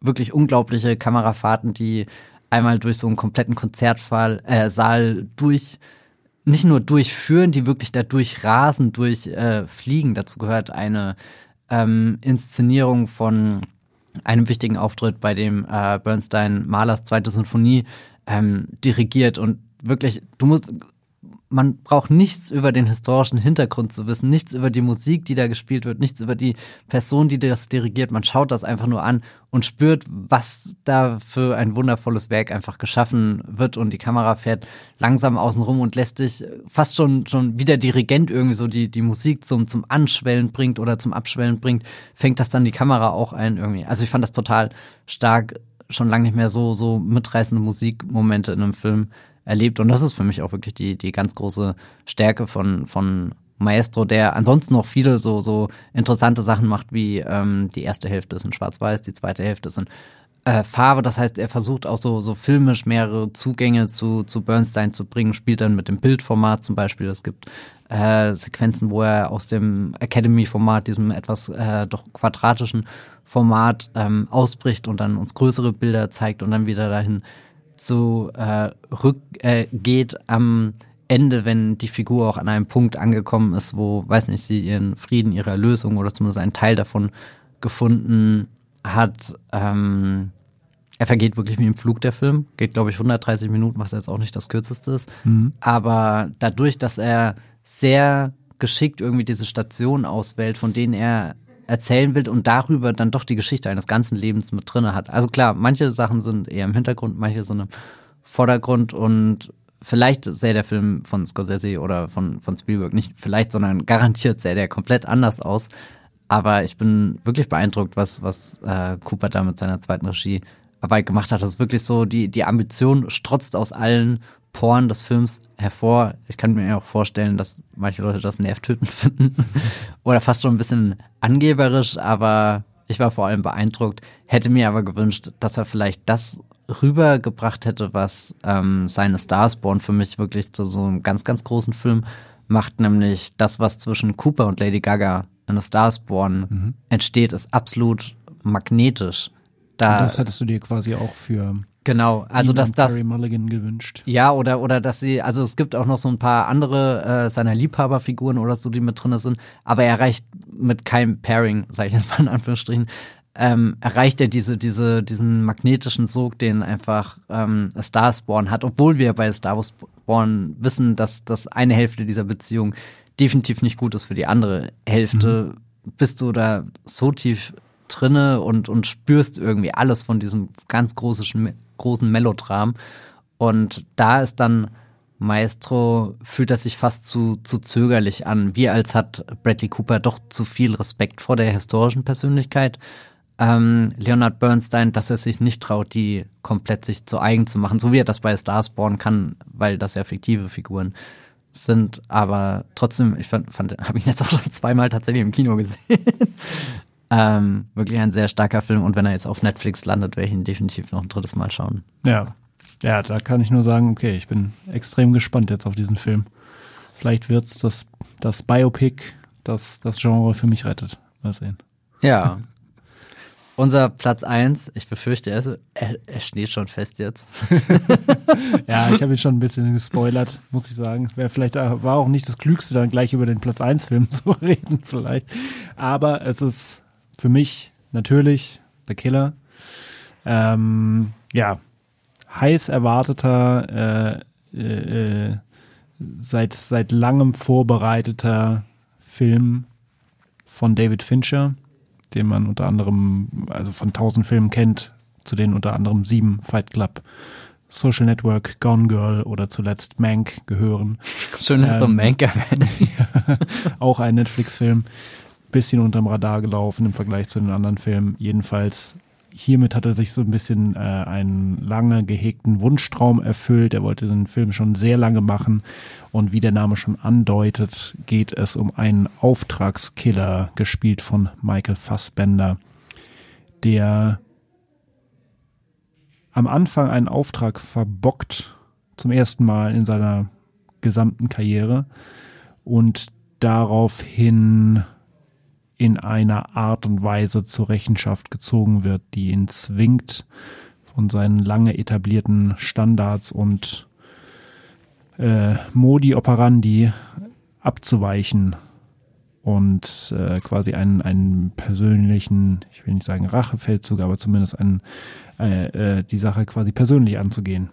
wirklich unglaubliche Kamerafahrten, die einmal durch so einen kompletten Konzertsaal äh, durch nicht nur durchführen, die wirklich da durchrasen, durchfliegen. Äh, Dazu gehört eine ähm, Inszenierung von einem wichtigen Auftritt, bei dem äh, Bernstein Mahlers zweite Sinfonie ähm, dirigiert und wirklich, du musst, man braucht nichts über den historischen Hintergrund zu wissen, nichts über die Musik, die da gespielt wird, nichts über die Person, die das dirigiert. Man schaut das einfach nur an und spürt, was da für ein wundervolles Werk einfach geschaffen wird und die Kamera fährt langsam außen rum und lässt dich fast schon, schon wie der Dirigent irgendwie so die, die Musik zum, zum Anschwellen bringt oder zum Abschwellen bringt, fängt das dann die Kamera auch ein irgendwie. Also ich fand das total stark, schon lange nicht mehr so, so mitreißende Musikmomente in einem Film erlebt. Und das ist für mich auch wirklich die, die ganz große Stärke von, von Maestro, der ansonsten noch viele so, so interessante Sachen macht, wie ähm, die erste Hälfte ist in Schwarz-Weiß, die zweite Hälfte ist in äh, Farbe. Das heißt, er versucht auch so, so filmisch mehrere Zugänge zu, zu Bernstein zu bringen, spielt dann mit dem Bildformat zum Beispiel. Es gibt äh, Sequenzen, wo er aus dem Academy-Format, diesem etwas äh, doch quadratischen Format ähm, ausbricht und dann uns größere Bilder zeigt und dann wieder dahin so äh, rückgeht äh, am Ende, wenn die Figur auch an einem Punkt angekommen ist, wo, weiß nicht, sie ihren Frieden, ihre Erlösung oder zumindest einen Teil davon gefunden hat. Ähm, er vergeht wirklich wie im Flug der Film. Geht, glaube ich, 130 Minuten, was jetzt auch nicht das kürzeste ist. Mhm. Aber dadurch, dass er sehr geschickt irgendwie diese Stationen auswählt, von denen er erzählen will und darüber dann doch die Geschichte eines ganzen Lebens mit drinne hat. Also klar, manche Sachen sind eher im Hintergrund, manche sind im Vordergrund und vielleicht sähe der Film von Scorsese oder von, von Spielberg nicht vielleicht, sondern garantiert sähe der komplett anders aus. Aber ich bin wirklich beeindruckt, was, was äh, Cooper da mit seiner zweiten Regiearbeit gemacht hat. Das ist wirklich so, die, die Ambition strotzt aus allen Poren des Films hervor. Ich kann mir auch vorstellen, dass manche Leute das nervtötend finden oder fast schon ein bisschen angeberisch, aber ich war vor allem beeindruckt, hätte mir aber gewünscht, dass er vielleicht das rübergebracht hätte, was ähm, seine Starsborn für mich wirklich zu so einem ganz, ganz großen Film macht, nämlich das, was zwischen Cooper und Lady Gaga in A Starsborn mhm. entsteht, ist absolut magnetisch. Da, und das hättest du dir quasi auch für Genau, also dass das Terry Mulligan gewünscht. Ja, oder oder dass sie also es gibt auch noch so ein paar andere äh, seiner Liebhaberfiguren oder so, die mit drin sind, aber er erreicht mit keinem Pairing, sage ich jetzt mal in Anführungsstrichen, ähm, erreicht er diese diese diesen magnetischen Sog, den einfach ähm, Star Spawn hat, obwohl wir bei Star Wars Spawn wissen, dass das eine Hälfte dieser Beziehung definitiv nicht gut ist für die andere Hälfte. Mhm. Bist du da so tief drinne und, und spürst irgendwie alles von diesem ganz großen, großen Melodram. Und da ist dann Maestro, fühlt er sich fast zu, zu zögerlich an, wie als hat Bradley Cooper doch zu viel Respekt vor der historischen Persönlichkeit. Ähm, Leonard Bernstein, dass er sich nicht traut, die komplett sich zu eigen zu machen, so wie er das bei Starsborn kann, weil das ja fiktive Figuren sind. Aber trotzdem, ich fand, fand habe ihn jetzt auch schon zweimal tatsächlich im Kino gesehen. Ähm, wirklich ein sehr starker Film und wenn er jetzt auf Netflix landet, werde ich ihn definitiv noch ein drittes Mal schauen. Ja. Ja, da kann ich nur sagen, okay, ich bin extrem gespannt jetzt auf diesen Film. Vielleicht wird's das, das Biopic, das das Genre für mich rettet. Mal sehen. Ja. Unser Platz eins, ich befürchte, er, er, er steht schon fest jetzt. ja, ich habe ihn schon ein bisschen gespoilert, muss ich sagen. Wäre vielleicht war auch nicht das Klügste, dann gleich über den Platz eins Film zu reden, vielleicht. Aber es ist für mich natürlich The Killer. Ähm, ja, heiß erwarteter, äh, äh, äh, seit, seit langem vorbereiteter Film von David Fincher, den man unter anderem, also von tausend Filmen kennt, zu denen unter anderem sieben Fight Club, Social Network, Gone Girl oder zuletzt Mank gehören. Schön, dass ähm, du Mank erwähnt. auch ein Netflix-Film. Bisschen unterm Radar gelaufen im Vergleich zu den anderen Filmen. Jedenfalls hiermit hat er sich so ein bisschen äh, einen lange gehegten Wunschtraum erfüllt. Er wollte den Film schon sehr lange machen. Und wie der Name schon andeutet, geht es um einen Auftragskiller, gespielt von Michael Fassbender, der am Anfang einen Auftrag verbockt, zum ersten Mal in seiner gesamten Karriere und daraufhin in einer Art und Weise zur Rechenschaft gezogen wird, die ihn zwingt, von seinen lange etablierten Standards und äh, Modi operandi abzuweichen und äh, quasi einen, einen persönlichen, ich will nicht sagen Rachefeldzug, aber zumindest einen, äh, äh, die Sache quasi persönlich anzugehen.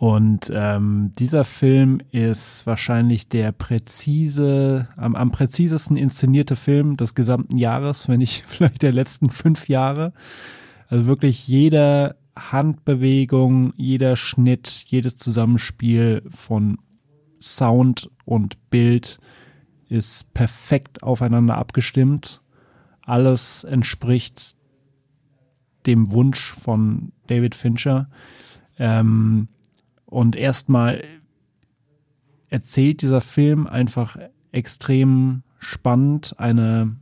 Und ähm, dieser Film ist wahrscheinlich der präzise, am, am präzisesten inszenierte Film des gesamten Jahres, wenn nicht vielleicht der letzten fünf Jahre. Also wirklich jeder Handbewegung, jeder Schnitt, jedes Zusammenspiel von Sound und Bild ist perfekt aufeinander abgestimmt. Alles entspricht dem Wunsch von David Fincher. Ähm, und erstmal erzählt dieser Film einfach extrem spannend eine,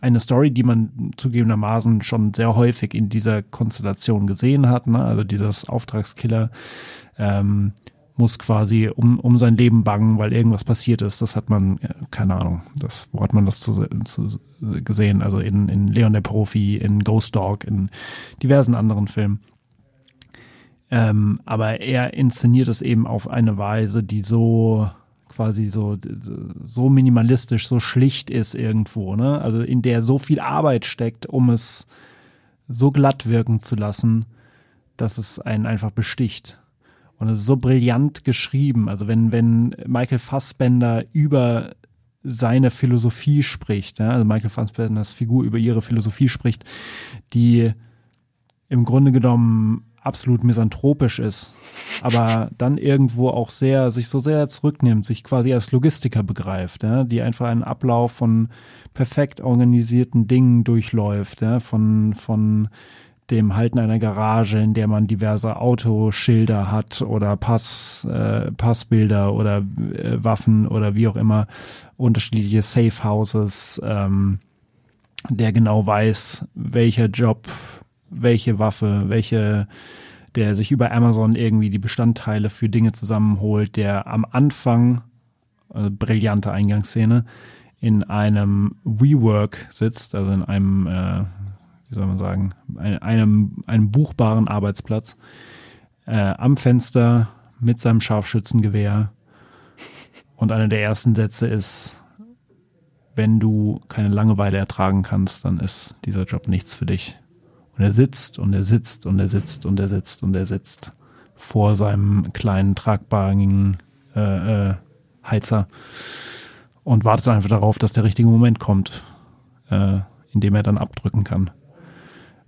eine Story, die man zugegebenermaßen schon sehr häufig in dieser Konstellation gesehen hat. Ne? Also dieses Auftragskiller ähm, muss quasi um, um sein Leben bangen, weil irgendwas passiert ist. Das hat man, keine Ahnung, das, wo hat man das zu, zu gesehen? Also in, in Leon der Profi, in Ghost Dog, in diversen anderen Filmen. Ähm, aber er inszeniert es eben auf eine Weise, die so quasi so, so minimalistisch, so schlicht ist irgendwo, ne? Also in der so viel Arbeit steckt, um es so glatt wirken zu lassen, dass es einen einfach besticht. Und es ist so brillant geschrieben. Also wenn, wenn Michael Fassbender über seine Philosophie spricht, ja, also Michael Fassbenders Figur über ihre Philosophie spricht, die im Grunde genommen absolut misanthropisch ist, aber dann irgendwo auch sehr, sich so sehr zurücknimmt, sich quasi als Logistiker begreift, ja, die einfach einen Ablauf von perfekt organisierten Dingen durchläuft, ja, von, von dem Halten einer Garage, in der man diverse Autoschilder hat oder Pass, äh, Passbilder oder äh, Waffen oder wie auch immer, unterschiedliche Safe Houses, ähm, der genau weiß, welcher Job welche Waffe, welche, der sich über Amazon irgendwie die Bestandteile für Dinge zusammenholt, der am Anfang, also brillante Eingangsszene, in einem WeWork sitzt, also in einem, äh, wie soll man sagen, einem, einem buchbaren Arbeitsplatz, äh, am Fenster mit seinem Scharfschützengewehr. Und einer der ersten Sätze ist, wenn du keine Langeweile ertragen kannst, dann ist dieser Job nichts für dich. Und er sitzt und er sitzt und er sitzt und er sitzt und er sitzt vor seinem kleinen tragbaren äh, äh, Heizer und wartet einfach darauf, dass der richtige Moment kommt, äh, in dem er dann abdrücken kann.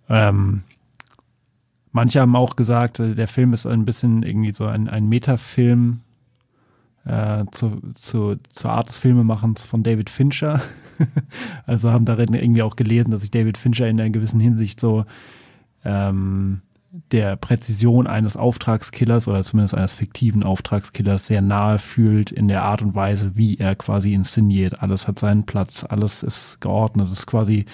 Ähm, manche haben auch gesagt, äh, der Film ist ein bisschen irgendwie so ein, ein Metafilm äh, zu, zu, zur Art des Filmemachens von David Fincher. also haben darin irgendwie auch gelesen, dass sich David Fincher in einer gewissen Hinsicht so ähm, der Präzision eines Auftragskillers oder zumindest eines fiktiven Auftragskillers sehr nahe fühlt in der Art und Weise, wie er quasi inszeniert. Alles hat seinen Platz, alles ist geordnet. Das ist quasi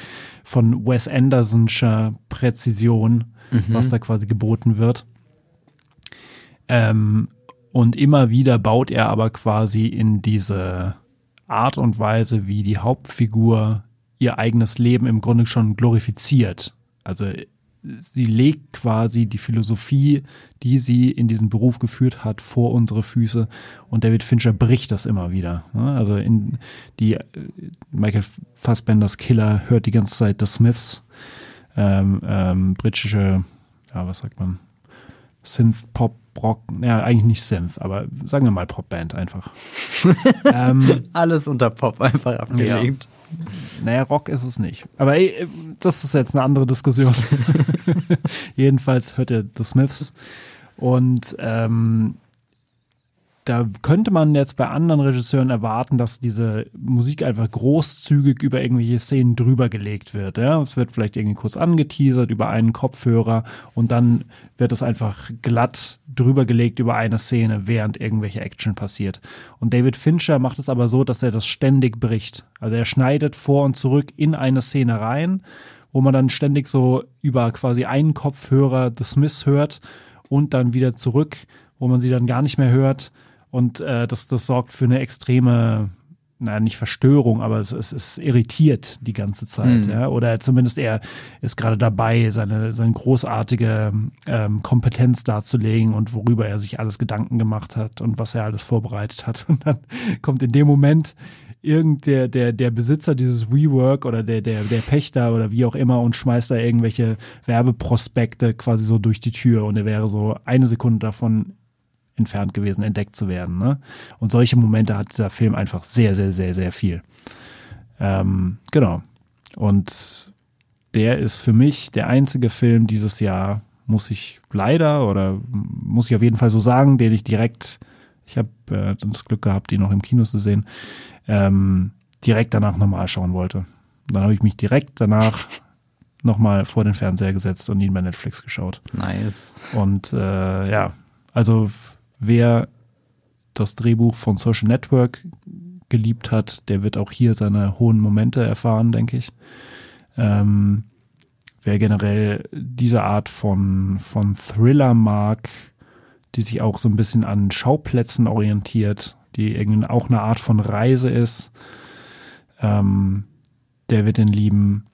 von Wes Andersonscher Präzision, mhm. was da quasi geboten wird. Ähm, und immer wieder baut er aber quasi in diese Art und Weise, wie die Hauptfigur ihr eigenes Leben im Grunde schon glorifiziert. Also sie legt quasi die Philosophie, die sie in diesen Beruf geführt hat, vor unsere Füße. Und David Fincher bricht das immer wieder. Ne? Also in die äh, Michael Fassbenders Killer hört die ganze Zeit The Smiths, ähm, ähm, britische, ja, was sagt man, Synth, Rock, ja, eigentlich nicht Synth, aber sagen wir mal Popband einfach. ähm, Alles unter Pop einfach abgelegt. Ja. Naja, Rock ist es nicht. Aber ey, das ist jetzt eine andere Diskussion. Jedenfalls hört ihr The Smiths. Und ähm, da könnte man jetzt bei anderen Regisseuren erwarten, dass diese Musik einfach großzügig über irgendwelche Szenen drüber gelegt wird. Ja? Es wird vielleicht irgendwie kurz angeteasert über einen Kopfhörer und dann wird es einfach glatt drüber gelegt über eine Szene, während irgendwelche Action passiert. Und David Fincher macht es aber so, dass er das ständig bricht. Also er schneidet vor und zurück in eine Szene rein, wo man dann ständig so über quasi einen Kopfhörer The Smiths hört und dann wieder zurück, wo man sie dann gar nicht mehr hört und äh, das, das sorgt für eine extreme, naja, nicht Verstörung, aber es, es, es irritiert die ganze Zeit. Mhm. Ja? Oder zumindest er ist gerade dabei, seine, seine großartige ähm, Kompetenz darzulegen und worüber er sich alles Gedanken gemacht hat und was er alles vorbereitet hat. Und dann kommt in dem Moment irgend der, der, der Besitzer dieses WeWork oder der, der, der Pächter oder wie auch immer und schmeißt da irgendwelche Werbeprospekte quasi so durch die Tür und er wäre so eine Sekunde davon entfernt gewesen, entdeckt zu werden. Ne? Und solche Momente hat dieser Film einfach sehr, sehr, sehr, sehr viel. Ähm, genau. Und der ist für mich der einzige Film dieses Jahr, muss ich leider oder muss ich auf jeden Fall so sagen, den ich direkt, ich habe äh, das Glück gehabt, ihn noch im Kino zu sehen, ähm, direkt danach nochmal schauen wollte. dann habe ich mich direkt danach nochmal vor den Fernseher gesetzt und ihn bei Netflix geschaut. Nice. Und äh, ja, also wer das Drehbuch von Social Network geliebt hat, der wird auch hier seine hohen Momente erfahren, denke ich. Ähm, wer generell diese Art von, von Thriller mag, die sich auch so ein bisschen an Schauplätzen orientiert, die irgendwie auch eine Art von Reise ist, ähm, der wird den lieben.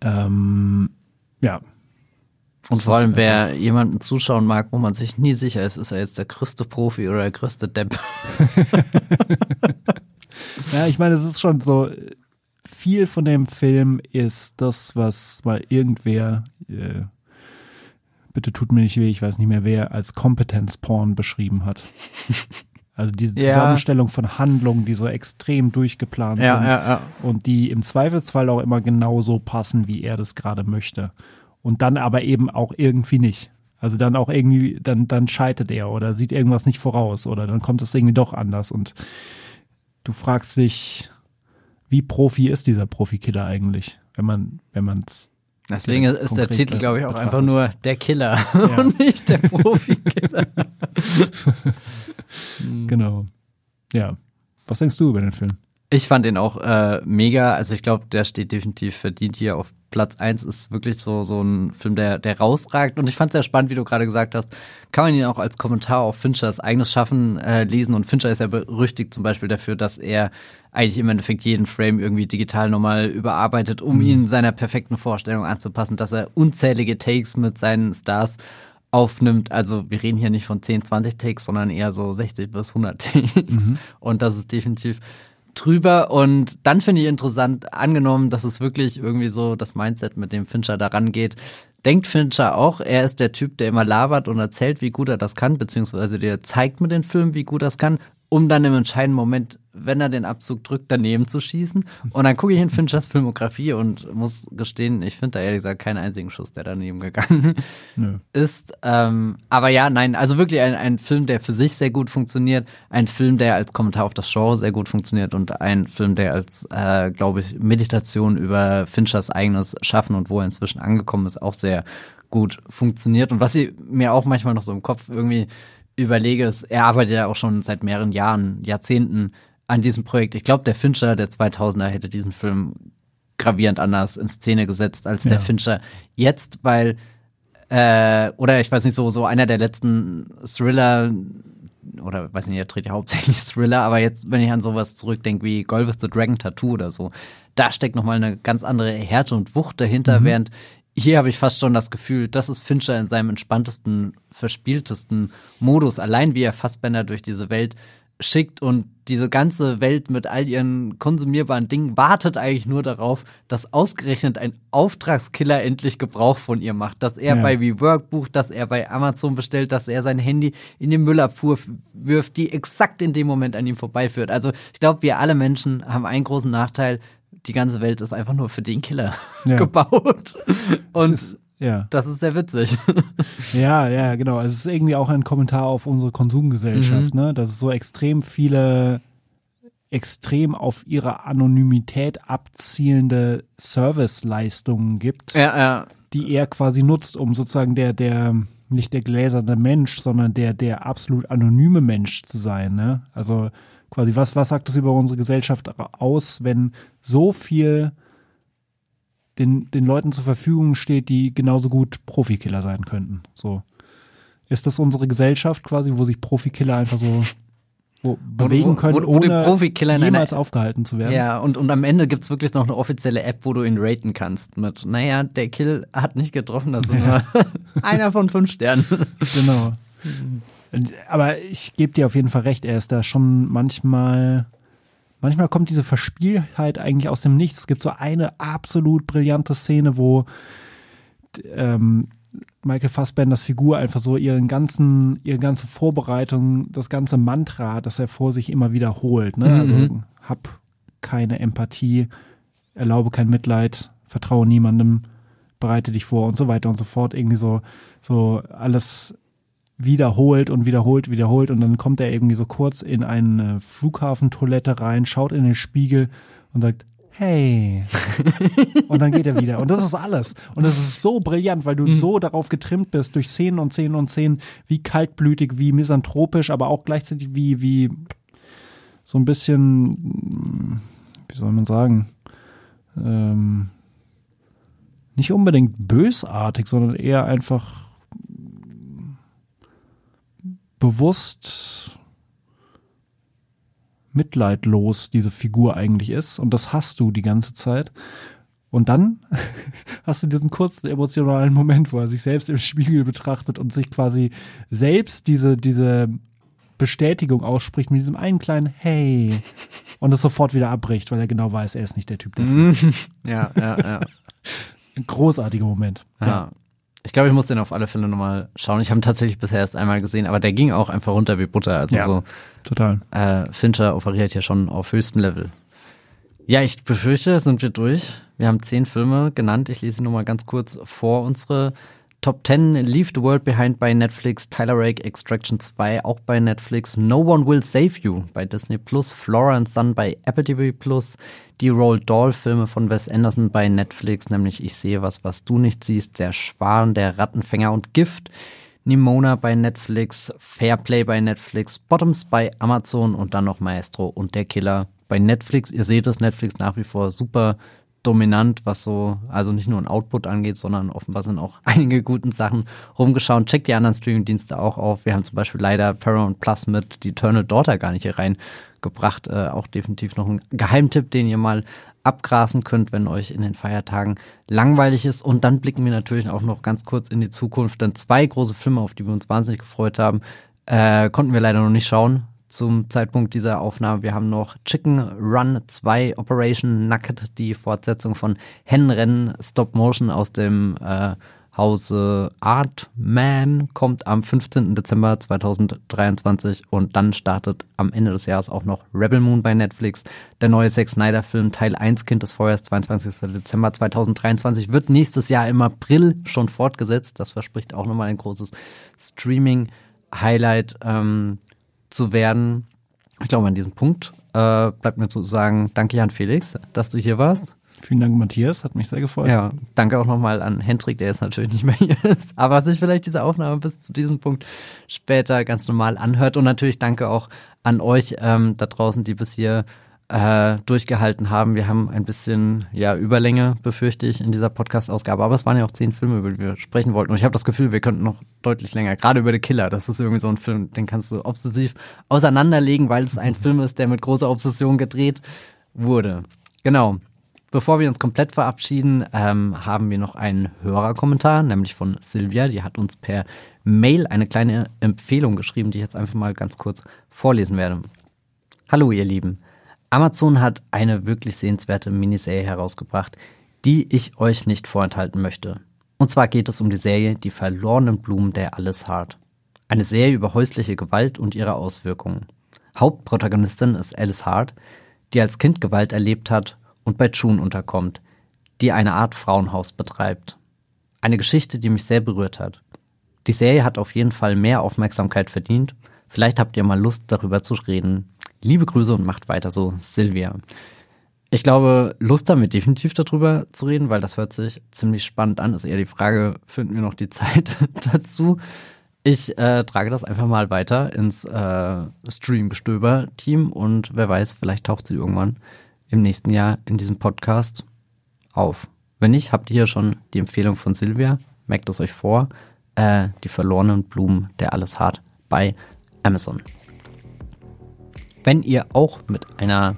Ähm, ja, und vor allem, wer jemanden zuschauen mag, wo man sich nie sicher ist, ist er jetzt der größte Profi oder der größte Depp. ja, ich meine, es ist schon so, viel von dem Film ist das, was mal irgendwer, äh, bitte tut mir nicht weh, ich weiß nicht mehr wer, als Kompetenzporn beschrieben hat. Also diese Zusammenstellung ja. von Handlungen, die so extrem durchgeplant ja, sind ja, und die im Zweifelsfall auch immer genauso passen, wie er das gerade möchte und dann aber eben auch irgendwie nicht. Also dann auch irgendwie, dann, dann scheitert er oder sieht irgendwas nicht voraus oder dann kommt es irgendwie doch anders und du fragst dich, wie Profi ist dieser Profikiller eigentlich, wenn man, wenn man es Deswegen ist der Titel, glaube ich, auch betrachtet. einfach nur der Killer ja. und nicht der Profikiller. genau. Ja. Was denkst du über den Film? Ich fand ihn auch äh, mega. Also ich glaube, der steht definitiv verdient hier auf Platz eins. Ist wirklich so so ein Film, der der rausragt. Und ich fand es sehr spannend, wie du gerade gesagt hast. Kann man ihn auch als Kommentar auf Finchers eigenes Schaffen äh, lesen. Und Fincher ist ja berüchtigt zum Beispiel dafür, dass er eigentlich im Endeffekt jeden Frame irgendwie digital nochmal überarbeitet, um mhm. ihn seiner perfekten Vorstellung anzupassen, dass er unzählige Takes mit seinen Stars aufnimmt. Also wir reden hier nicht von 10, 20 Takes, sondern eher so 60 bis 100 Takes. Mhm. Und das ist definitiv drüber. Und dann finde ich interessant, angenommen, dass es wirklich irgendwie so das Mindset, mit dem Fincher daran geht, denkt Fincher auch, er ist der Typ, der immer labert und erzählt, wie gut er das kann, beziehungsweise der zeigt mit den Filmen, wie gut er das kann, um dann im entscheidenden Moment, wenn er den Abzug drückt, daneben zu schießen. Und dann gucke ich in Finchers Filmografie und muss gestehen, ich finde da ehrlich gesagt keinen einzigen Schuss, der daneben gegangen Nö. ist. Ähm, aber ja, nein, also wirklich ein, ein Film, der für sich sehr gut funktioniert, ein Film, der als Kommentar auf das Genre sehr gut funktioniert und ein Film, der als, äh, glaube ich, Meditation über Finchers eigenes Schaffen und wo er inzwischen angekommen ist, auch sehr gut funktioniert. Und was ich mir auch manchmal noch so im Kopf irgendwie überlege, ist, er arbeitet ja auch schon seit mehreren Jahren, Jahrzehnten an diesem Projekt. Ich glaube, der Fincher der 2000er hätte diesen Film gravierend anders in Szene gesetzt als der ja. Fincher jetzt, weil äh, oder ich weiß nicht so so einer der letzten Thriller oder weiß nicht, er dreht ja hauptsächlich Thriller, aber jetzt, wenn ich an sowas zurückdenke wie Gold with the Dragon Tattoo oder so, da steckt nochmal eine ganz andere Härte und Wucht dahinter, mhm. während hier habe ich fast schon das Gefühl, das ist Fincher in seinem entspanntesten, verspieltesten Modus. Allein wie er Fassbender durch diese Welt schickt und diese ganze Welt mit all ihren konsumierbaren Dingen wartet eigentlich nur darauf, dass ausgerechnet ein Auftragskiller endlich Gebrauch von ihr macht, dass er ja. bei WeWork bucht, dass er bei Amazon bestellt, dass er sein Handy in den Müllabfuhr wirft, die exakt in dem Moment an ihm vorbeiführt. Also ich glaube, wir alle Menschen haben einen großen Nachteil. Die ganze Welt ist einfach nur für den Killer ja. gebaut. Und ja. Das ist sehr witzig. Ja, ja, genau. Also es ist irgendwie auch ein Kommentar auf unsere Konsumgesellschaft, mhm. ne? Dass es so extrem viele extrem auf ihre Anonymität abzielende Serviceleistungen gibt, ja, ja. die er quasi nutzt, um sozusagen der, der, nicht der gläserne Mensch, sondern der, der absolut anonyme Mensch zu sein. Ne? Also quasi, was, was sagt das über unsere Gesellschaft aus, wenn so viel den, den Leuten zur Verfügung steht, die genauso gut Profikiller sein könnten. So. Ist das unsere Gesellschaft quasi, wo sich Profikiller einfach so wo bewegen können, wo, wo, wo ohne jemals aufgehalten zu werden. Ja, und, und am Ende gibt's wirklich noch eine offizielle App, wo du ihn raten kannst mit, naja, der Kill hat nicht getroffen, das ist ja. einer von fünf Sternen. Genau. Aber ich gebe dir auf jeden Fall recht, er ist da schon manchmal manchmal kommt diese Verspieltheit eigentlich aus dem Nichts. Es gibt so eine absolut brillante Szene, wo ähm, Michael Fassbenders Figur einfach so ihren ganzen, ihre ganze Vorbereitung, das ganze Mantra, das er vor sich immer wiederholt. Ne? Also, mhm. Also hab keine Empathie, erlaube kein Mitleid, vertraue niemandem, bereite dich vor und so weiter und so fort. Irgendwie so, so alles wiederholt und wiederholt, wiederholt und dann kommt er irgendwie so kurz in eine Flughafentoilette rein, schaut in den Spiegel und sagt, hey. und dann geht er wieder. Und das ist alles. Und das ist so brillant, weil du mhm. so darauf getrimmt bist, durch Szenen und Szenen und Szenen, wie kaltblütig, wie misanthropisch, aber auch gleichzeitig wie, wie so ein bisschen, wie soll man sagen, ähm, nicht unbedingt bösartig, sondern eher einfach bewusst mitleidlos diese Figur eigentlich ist. Und das hast du die ganze Zeit. Und dann hast du diesen kurzen emotionalen Moment, wo er sich selbst im Spiegel betrachtet und sich quasi selbst diese, diese Bestätigung ausspricht mit diesem einen kleinen Hey und es sofort wieder abbricht, weil er genau weiß, er ist nicht der Typ dafür. ja, ja, ja. Ein großartiger Moment. Ja. ja. Ich glaube, ich muss den auf alle Fälle nochmal schauen. Ich habe ihn tatsächlich bisher erst einmal gesehen, aber der ging auch einfach runter wie Butter. Also ja, so. Total. Äh, Fincher operiert hier schon auf höchstem Level. Ja, ich befürchte, sind wir durch. Wir haben zehn Filme genannt. Ich lese sie nur mal ganz kurz vor. Unsere Top 10 Leave the World Behind bei Netflix, Tyler Rake Extraction 2 auch bei Netflix, No One Will Save You bei Disney Plus, Flora and Son bei Apple TV Plus, die Roald Dahl Filme von Wes Anderson bei Netflix, nämlich Ich sehe was, was du nicht siehst, Der Schwan, Der Rattenfänger und Gift, Nimona bei Netflix, Fairplay bei Netflix, Bottoms bei Amazon und dann noch Maestro und Der Killer bei Netflix. Ihr seht es, Netflix nach wie vor super dominant, was so, also nicht nur ein Output angeht, sondern offenbar sind auch einige guten Sachen rumgeschaut. Checkt die anderen Streaming-Dienste auch auf. Wir haben zum Beispiel leider Paramount Plus mit The Eternal Daughter gar nicht hier reingebracht. Äh, auch definitiv noch ein Geheimtipp, den ihr mal abgrasen könnt, wenn euch in den Feiertagen langweilig ist. Und dann blicken wir natürlich auch noch ganz kurz in die Zukunft. Denn zwei große Filme, auf die wir uns wahnsinnig gefreut haben, äh, konnten wir leider noch nicht schauen zum Zeitpunkt dieser Aufnahme. Wir haben noch Chicken Run 2 Operation Nugget, die Fortsetzung von Hennenrennen Stop Motion aus dem äh, Hause Artman, kommt am 15. Dezember 2023 und dann startet am Ende des Jahres auch noch Rebel Moon bei Netflix. Der neue Zack Snyder Film Teil 1 Kind des Feuers, 22. Dezember 2023, wird nächstes Jahr im April schon fortgesetzt. Das verspricht auch nochmal ein großes Streaming-Highlight. Ähm, zu werden. Ich glaube, an diesem Punkt äh, bleibt mir zu sagen, danke Jan Felix, dass du hier warst. Vielen Dank, Matthias, hat mich sehr gefreut. Ja, danke auch nochmal an Hendrik, der jetzt natürlich nicht mehr hier ist, aber sich vielleicht diese Aufnahme bis zu diesem Punkt später ganz normal anhört. Und natürlich danke auch an euch ähm, da draußen, die bis hier äh, durchgehalten haben. Wir haben ein bisschen ja Überlänge, befürchte ich, in dieser Podcast-Ausgabe. Aber es waren ja auch zehn Filme, über die wir sprechen wollten. Und ich habe das Gefühl, wir könnten noch deutlich länger. Gerade über The Killer. Das ist irgendwie so ein Film, den kannst du obsessiv auseinanderlegen, weil es ein Film ist, der mit großer Obsession gedreht wurde. Genau. Bevor wir uns komplett verabschieden, ähm, haben wir noch einen Hörerkommentar, nämlich von Silvia. Die hat uns per Mail eine kleine Empfehlung geschrieben, die ich jetzt einfach mal ganz kurz vorlesen werde. Hallo ihr Lieben. Amazon hat eine wirklich sehenswerte Miniserie herausgebracht, die ich euch nicht vorenthalten möchte. Und zwar geht es um die Serie Die verlorenen Blumen der Alles Hart. Eine Serie über häusliche Gewalt und ihre Auswirkungen. Hauptprotagonistin ist Alice Hart, die als Kind Gewalt erlebt hat und bei June unterkommt, die eine Art Frauenhaus betreibt. Eine Geschichte, die mich sehr berührt hat. Die Serie hat auf jeden Fall mehr Aufmerksamkeit verdient. Vielleicht habt ihr mal Lust, darüber zu reden. Liebe Grüße und macht weiter so, Silvia. Ich glaube, Lust haben wir definitiv darüber zu reden, weil das hört sich ziemlich spannend an. Ist eher die Frage, finden wir noch die Zeit dazu? Ich äh, trage das einfach mal weiter ins äh, Stream-Gestöber-Team und wer weiß, vielleicht taucht sie irgendwann im nächsten Jahr in diesem Podcast auf. Wenn nicht, habt ihr hier schon die Empfehlung von Silvia. Merkt es euch vor. Äh, die verlorenen Blumen, der alles hart bei Amazon. Wenn ihr auch mit einer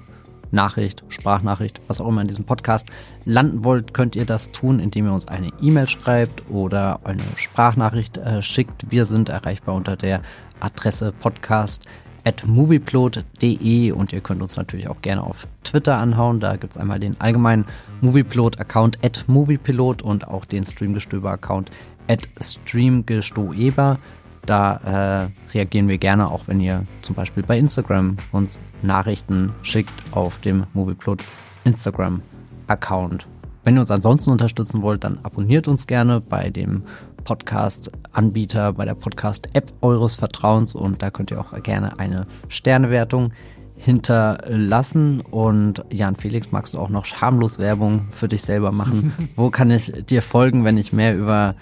Nachricht, Sprachnachricht, was auch immer in diesem Podcast landen wollt, könnt ihr das tun, indem ihr uns eine E-Mail schreibt oder eine Sprachnachricht äh, schickt. Wir sind erreichbar unter der Adresse podcast at movieplot.de und ihr könnt uns natürlich auch gerne auf Twitter anhauen. Da gibt es einmal den allgemeinen Movieplot-Account at moviepilot und auch den Streamgestöber-Account at streamgestoeber. Da äh, reagieren wir gerne, auch wenn ihr zum Beispiel bei Instagram uns Nachrichten schickt auf dem Movieplot Instagram-Account. Wenn ihr uns ansonsten unterstützen wollt, dann abonniert uns gerne bei dem Podcast-Anbieter, bei der Podcast-App eures Vertrauens und da könnt ihr auch gerne eine Sternewertung hinterlassen. Und Jan Felix, magst du auch noch schamlos Werbung für dich selber machen? Wo kann ich dir folgen, wenn ich mehr über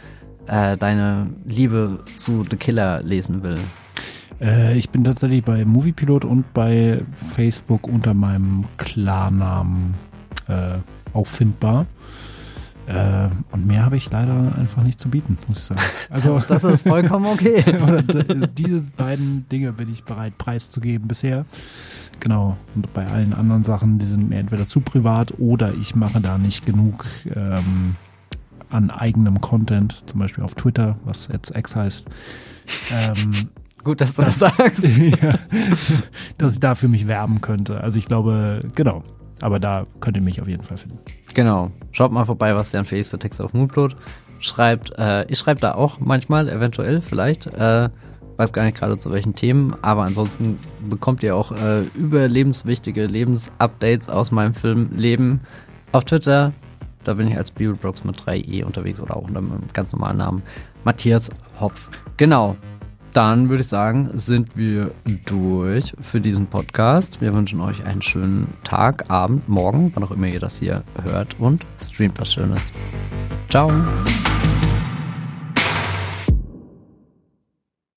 äh, deine Liebe zu The Killer lesen will? Äh, ich bin tatsächlich bei Moviepilot und bei Facebook unter meinem Klarnamen äh, auffindbar. Äh, und mehr habe ich leider einfach nicht zu bieten, muss ich sagen. Also das, das ist vollkommen okay. diese beiden Dinge bin ich bereit preiszugeben bisher. Genau. Und bei allen anderen Sachen, die sind mir entweder zu privat oder ich mache da nicht genug ähm, an eigenem Content, zum Beispiel auf Twitter, was jetzt X heißt. Ähm, Gut, dass du das, das sagst. ja, dass ich da für mich werben könnte. Also ich glaube, genau. Aber da könnt ihr mich auf jeden Fall finden. Genau. Schaut mal vorbei, was Jan Felix für Texte auf Moonplot schreibt. Äh, ich schreibe da auch manchmal, eventuell, vielleicht. Äh, weiß gar nicht gerade zu welchen Themen, aber ansonsten bekommt ihr auch äh, überlebenswichtige Lebensupdates aus meinem Filmleben auf Twitter. Da bin ich als Bibelbrooks mit 3e unterwegs oder auch unter meinem ganz normalen Namen Matthias Hopf. Genau. Dann würde ich sagen, sind wir durch für diesen Podcast. Wir wünschen euch einen schönen Tag, Abend, Morgen, wann auch immer ihr das hier hört und streamt was Schönes. Ciao.